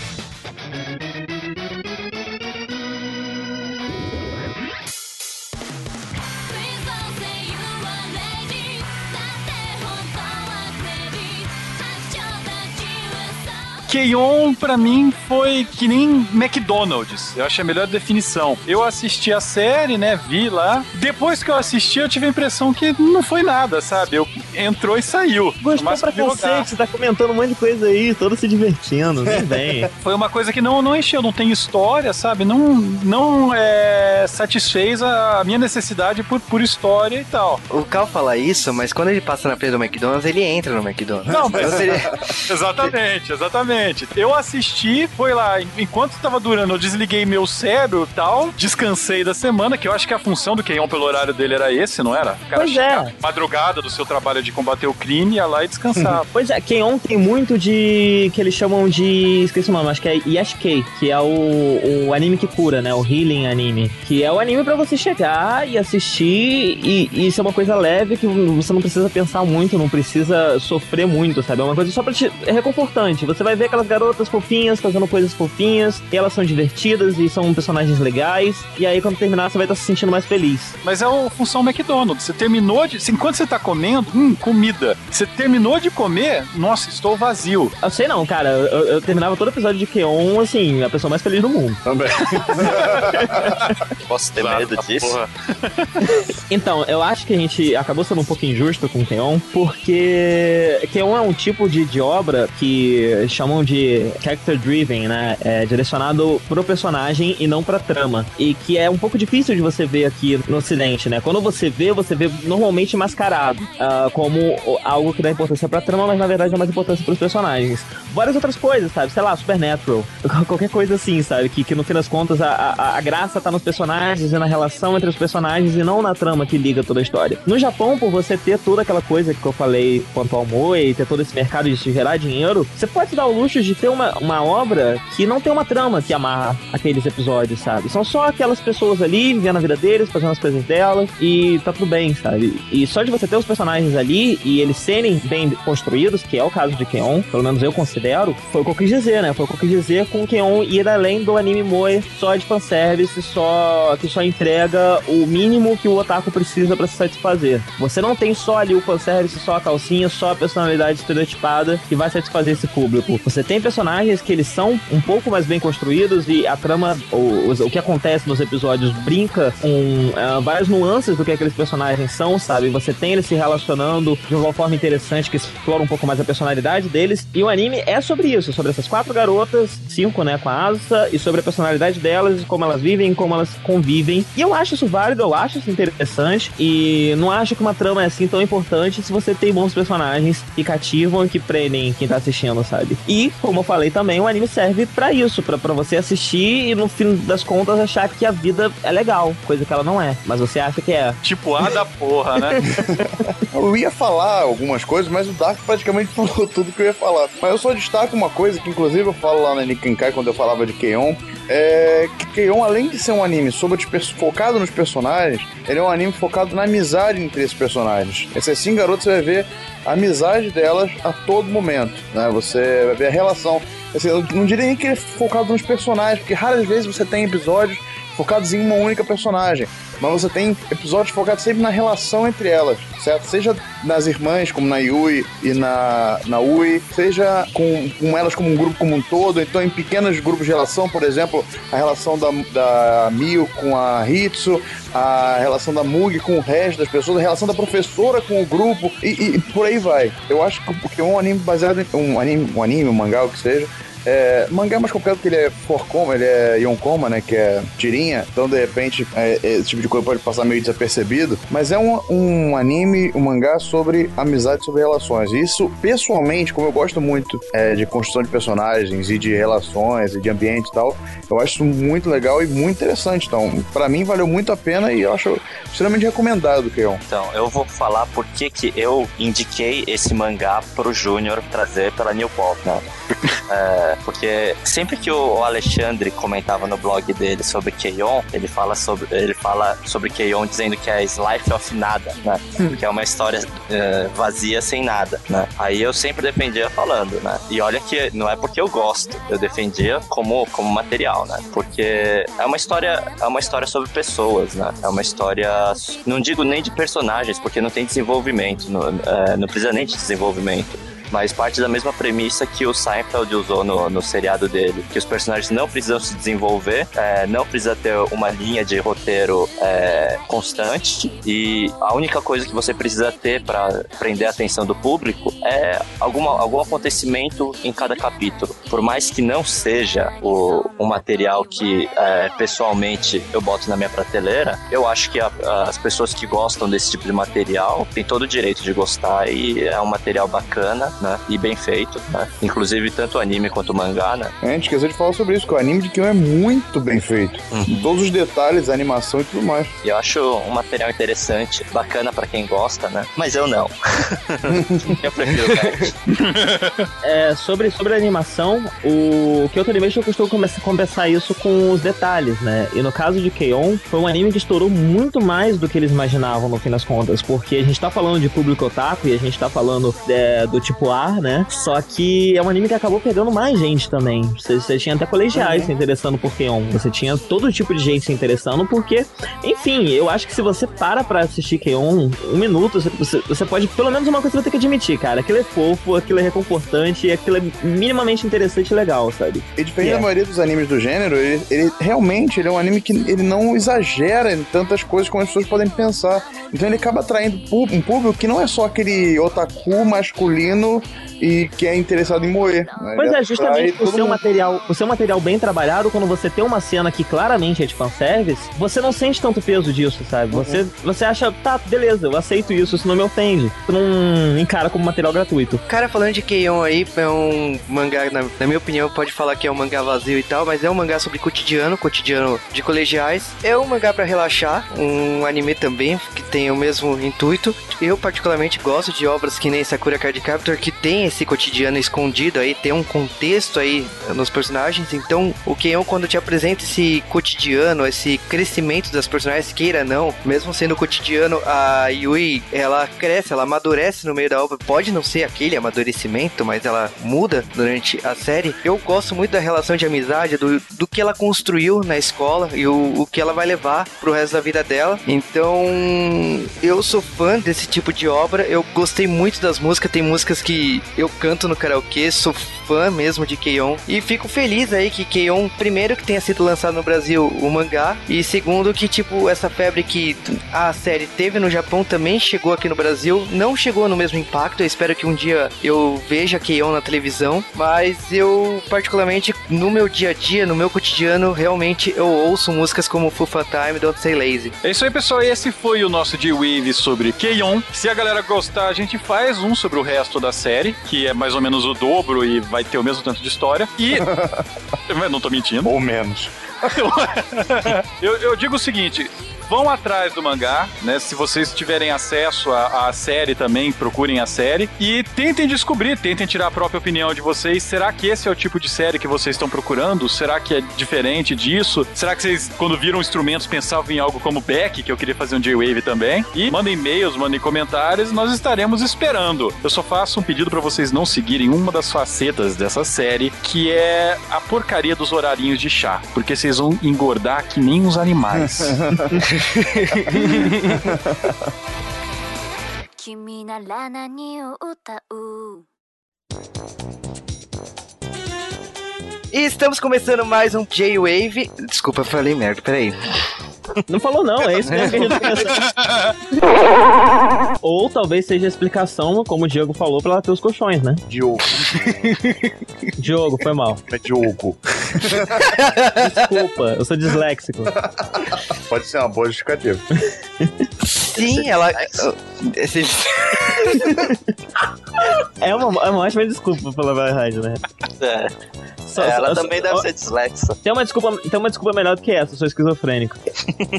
Keion, pra mim, foi que nem McDonald's. Eu achei a melhor definição. Eu assisti a série, né? Vi lá. Depois que eu assisti, eu tive a impressão que não foi nada, sabe? Eu entrou e saiu. Gostou Mas pra cacete, você tá comentando um monte de coisa aí, todo se divertindo, tudo bem. Foi uma coisa que não, não encheu, não tem história, sabe? Não, não é, satisfez a minha necessidade por, por história e tal. O Cal fala isso, mas quando ele passa na frente do McDonald's, ele entra no McDonald's. Não, mas- Então seria- Exatamente, exatamente. Eu assisti, foi lá, enquanto tava durando, eu desliguei meu cérebro e tal, descansei da semana, que eu acho que a função do Keion pelo horário dele era esse, não era? O cara Pois é. madrugada do seu trabalho de combater o crime, ia lá e descansava. Pois é, Keon tem muito de. que eles chamam de. esqueci o nome, acho que é Yashikei, que é o, o anime que cura, né? O Healing anime. Que é o anime pra você chegar e assistir e, e isso é uma coisa leve que você não precisa pensar muito, não precisa sofrer muito, sabe? É uma coisa só pra te. é reconfortante. Você vai ver aquelas garotas fofinhas fazendo coisas fofinhas e elas são divertidas e são personagens legais. E aí quando terminar você vai estar se sentindo mais feliz. Mas é a função McDonald's. Você terminou de. Enquanto você tá comendo, hum, comida. Você terminou de comer, nossa, estou vazio. Eu sei não, cara, eu, eu terminava todo episódio de Keon, assim, a pessoa mais feliz do mundo. Também. Posso ter medo disso? Então, eu acho que a gente acabou sendo um pouco injusto com o Keon, porque Keon é um tipo de, de obra que chamam chamam de character driven, né? É direcionado pro personagem e não pra trama. E que é um pouco difícil de você ver aqui no ocidente, né? Quando você vê, você vê normalmente mascarado ah, como algo que dá importância pra trama, mas na verdade dá mais importância pros personagens. Várias outras coisas, sabe? Sei lá, Supernatural. Qualquer coisa assim, sabe? Que, que no fim das contas a, a, a graça tá nos personagens e na relação entre os personagens e não na trama que liga toda a história. No Japão, por você ter toda aquela coisa que eu falei quanto ao Moe, ter todo esse mercado de se gerar dinheiro, você pode dar o luxo de ter uma, uma obra que não tem uma trama que amarra aqueles episódios, sabe? São só aquelas pessoas ali vivendo a vida deles, fazendo as coisas delas e tá tudo bem, sabe? E só de você ter os personagens ali e eles serem bem construídos, que é o caso de Keon, pelo menos eu considero, foi o que eu quis dizer, né? Foi o que eu quis dizer com Keon ir além do anime Moe só de fanservice, só que só entrega o mínimo que o otaku precisa pra se satisfazer. Você não tem só ali o fanservice, só a calcinha, só a personalidade estereotipada que vai satisfazer esse público. Você tem personagens que eles são um pouco mais bem construídos e a trama, o, o que acontece nos episódios brinca com ah, várias nuances do que aqueles personagens são, sabe? Você tem eles se relacionando de uma forma interessante que explora um pouco mais a personalidade deles. E o anime é sobre isso, sobre essas quatro garotas, cinco, né, com a Asa, e sobre a personalidade delas, como elas vivem, como elas convivem. E eu acho isso válido, eu acho isso interessante. E não acho que uma trama é assim tão importante se você tem bons personagens que cativam e que prendem quem tá assistindo, sabe? E, como eu falei também, o anime serve pra isso, pra pra você assistir e no fim das contas achar que a vida é legal, coisa que ela não é. Mas você acha que é. Tipo A da porra, né? Eu ia falar algumas coisas, mas o Dark praticamente falou tudo que eu ia falar. Mas eu só destaco uma coisa que, inclusive, eu falo lá na Nikenkai quando eu falava de Keion. É que Keion, além de ser um anime sobre focado nos personagens, ele é um anime focado na amizade entre esses personagens. Essas cinco garotas você vai ver a amizade delas a todo momento, né? Você vai ver a relação. Assim, eu não diria nem que é focado nos personagens, porque raras vezes você tem episódios focados em uma única personagem. Mas você tem episódios focados sempre na relação entre elas, certo? Seja nas irmãs, como na Yui e na, na Ui, seja com, com elas como um grupo como um todo, então em pequenos grupos de relação, por exemplo, a relação da, da Miu com a Hitsu, a relação da Mugi com o resto das pessoas, a relação da professora com o grupo, e, e por aí vai. Eu acho que porque um anime baseado em. Um anime, um anime, um mangá, o que seja, é, mangá é mais complicado porque ele é forcoma, ele é yonkoma, né? Que é tirinha. Então, de repente, é, esse tipo de coisa pode passar meio desapercebido. Mas é um, um anime, um mangá sobre amizade, sobre relações. E isso, pessoalmente, como eu gosto muito é, de construção de personagens e de relações e de ambiente e tal, eu acho isso muito legal e muito interessante. Então, pra mim, valeu muito a pena e eu acho extremamente recomendado, Keion. Então, eu vou falar por que que eu indiquei esse mangá pro Júnior trazer pela New Pop, né? É, porque sempre que o Alexandre comentava no blog dele sobre Keion, ele fala sobre ele fala sobre Keion dizendo que é Life of Nada, né? Que é uma história é, vazia sem nada, né? Aí eu sempre defendia falando, né? E olha que não é porque eu gosto, eu defendia como como material, né? Porque é uma história é uma história sobre pessoas, né? É uma história não digo nem de personagens, porque não tem desenvolvimento, não, é, não precisa nem de desenvolvimento mas parte da mesma premissa que o Seinfeld usou no, no seriado dele, que os personagens não precisam se desenvolver, é, não precisa ter uma linha de roteiro é, constante e a única coisa que você precisa ter para prender a atenção do público é alguma, algum acontecimento em cada capítulo. Por mais que não seja o, material que é, pessoalmente eu boto na minha prateleira, eu acho que a- as pessoas que gostam desse tipo de material têm todo o direito de gostar e é um material bacana, né? E bem feito, né? Inclusive tanto o anime quanto o mangá, né? A gente esqueceu de falar sobre isso, que o anime de Keion é muito bem feito. Todos os detalhes, a animação e tudo mais. E eu acho um material interessante, bacana pra quem gosta, né? Mas eu não. eu prefiro o. É, sobre, sobre a animação, o Kyoto Animation costuma começar a compensar isso com os detalhes, né? E no caso de Keion, foi um anime que estourou muito mais do que eles imaginavam no fim das contas, porque a gente tá falando de público otaku e a gente tá falando é, do tipo A, né? Só que é um anime que acabou pegando mais gente também. Você, você tinha até colegiais se interessando por Keion, você tinha todo tipo de gente se interessando, porque, enfim, eu acho que se você para pra assistir Keion um minuto, você, você, pode, pelo menos uma coisa você vai ter que admitir, cara, aquilo é fofo, aquilo é reconfortante, aquilo é minimamente interessante e legal, sabe? E diferente É. da maioria dos animes do gênero, ele, ele realmente ele é um anime que ele não exagera em tantas coisas como as pessoas podem pensar. Então ele acaba atraindo um público que não é só aquele otaku masculino e que é interessado em moer. né? Pois é, justamente o seu, material, o seu material bem trabalhado, quando você tem uma cena que claramente é de fanservice, você não sente tanto peso disso, sabe? Você, você acha, tá, beleza, eu aceito isso, isso não me ofende. Tu não encara como material gratuito. Cara, falando de Keion aí, é um mangá, na, na minha opinião, pode falar que é um mangá vazio e tal, mas é um mangá sobre cotidiano, cotidiano de colegiais. É um mangá pra relaxar, um anime também, que tem o mesmo intuito. Eu, particularmente, gosto de obras que nem Sakura Card Captor, que tem esse cotidiano escondido aí, tem um contexto aí nos personagens. Então, o Keion, quando te apresenta esse cotidiano, esse crescimento das personagens, queira não, mesmo sendo cotidiano, a Yui, ela cresce, ela amadurece no meio da obra. Pode não ser aquele amadurecimento, mas ela muda durante a série. Eu gosto muito da relação de amizade, do, do que ela construiu na escola e o, o que ela vai levar pro resto da vida dela. Então, eu sou fã desse tipo de obra. Eu gostei muito das músicas. Tem músicas que eu canto no karaokê, sou fã mesmo de Keion. E fico feliz aí que Keion, primeiro, que tenha sido lançado no Brasil o mangá, e segundo, que, tipo, essa febre que a série teve no Japão também chegou aqui no Brasil. Não chegou no mesmo impacto. Eu espero que um dia eu veja Keion na televisão, mas eu, particularmente, no meu dia a dia, no meu cotidiano, realmente eu ouço músicas como Fufa Time, Don't Say Lazy. É isso aí, pessoal. Esse foi o nosso D-Wave sobre Keion. Se a galera gostar, a gente faz um sobre o resto da série, que é mais ou menos o dobro e vai ter o mesmo tanto de história. E. Não tô mentindo. Ou menos. eu, eu digo o seguinte. Vão atrás do mangá, né? Se vocês tiverem acesso à, à série também, procurem a série. E tentem descobrir, tentem tirar a própria opinião de vocês. Será que esse é o tipo de série que vocês estão procurando? Será que é diferente disso? Será que vocês, quando viram instrumentos, pensavam em algo como Beck, que eu queria fazer um J-Wave também? E mandem e-mails, mandem comentários, nós estaremos esperando. Eu só faço um pedido para vocês não seguirem uma das facetas dessa série, que é a porcaria dos horarinhos de chá. Porque vocês vão engordar que nem os animais. 君なら何を歌う E estamos começando mais um J-Wave. Desculpa, eu falei merda, peraí. Não falou não, é isso mesmo que a gente pensa. Ou talvez seja a explicação, como o Diego falou, pra ela ter os colchões, né? Diogo. Diogo, foi mal. É Diogo. Desculpa, eu sou disléxico. Pode ser uma boa justificativa. Sim, ela. Esse- É uma, é uma ótima desculpa pela verdade, né? É, Só- ela só- também deve ó, ser dislexa. Tem uma, desculpa, tem uma desculpa melhor do que essa, eu sou esquizofrênico.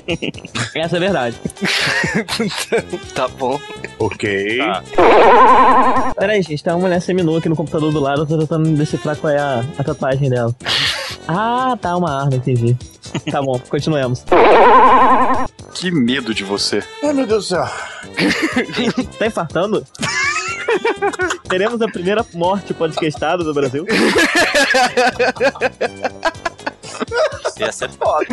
essa é verdade. tá bom. Ok. Tá. Pera aí, gente, tem uma mulher seminua aqui no computador do lado, eu tô tentando decifrar qual é a, a tatuagem dela. Ah, tá, uma arma, entendi. Tá bom, continuemos. que medo de você. Ai, meu Deus do céu. Tá infartando? Teremos a primeira morte podcastada do Brasil. Ia ser foda.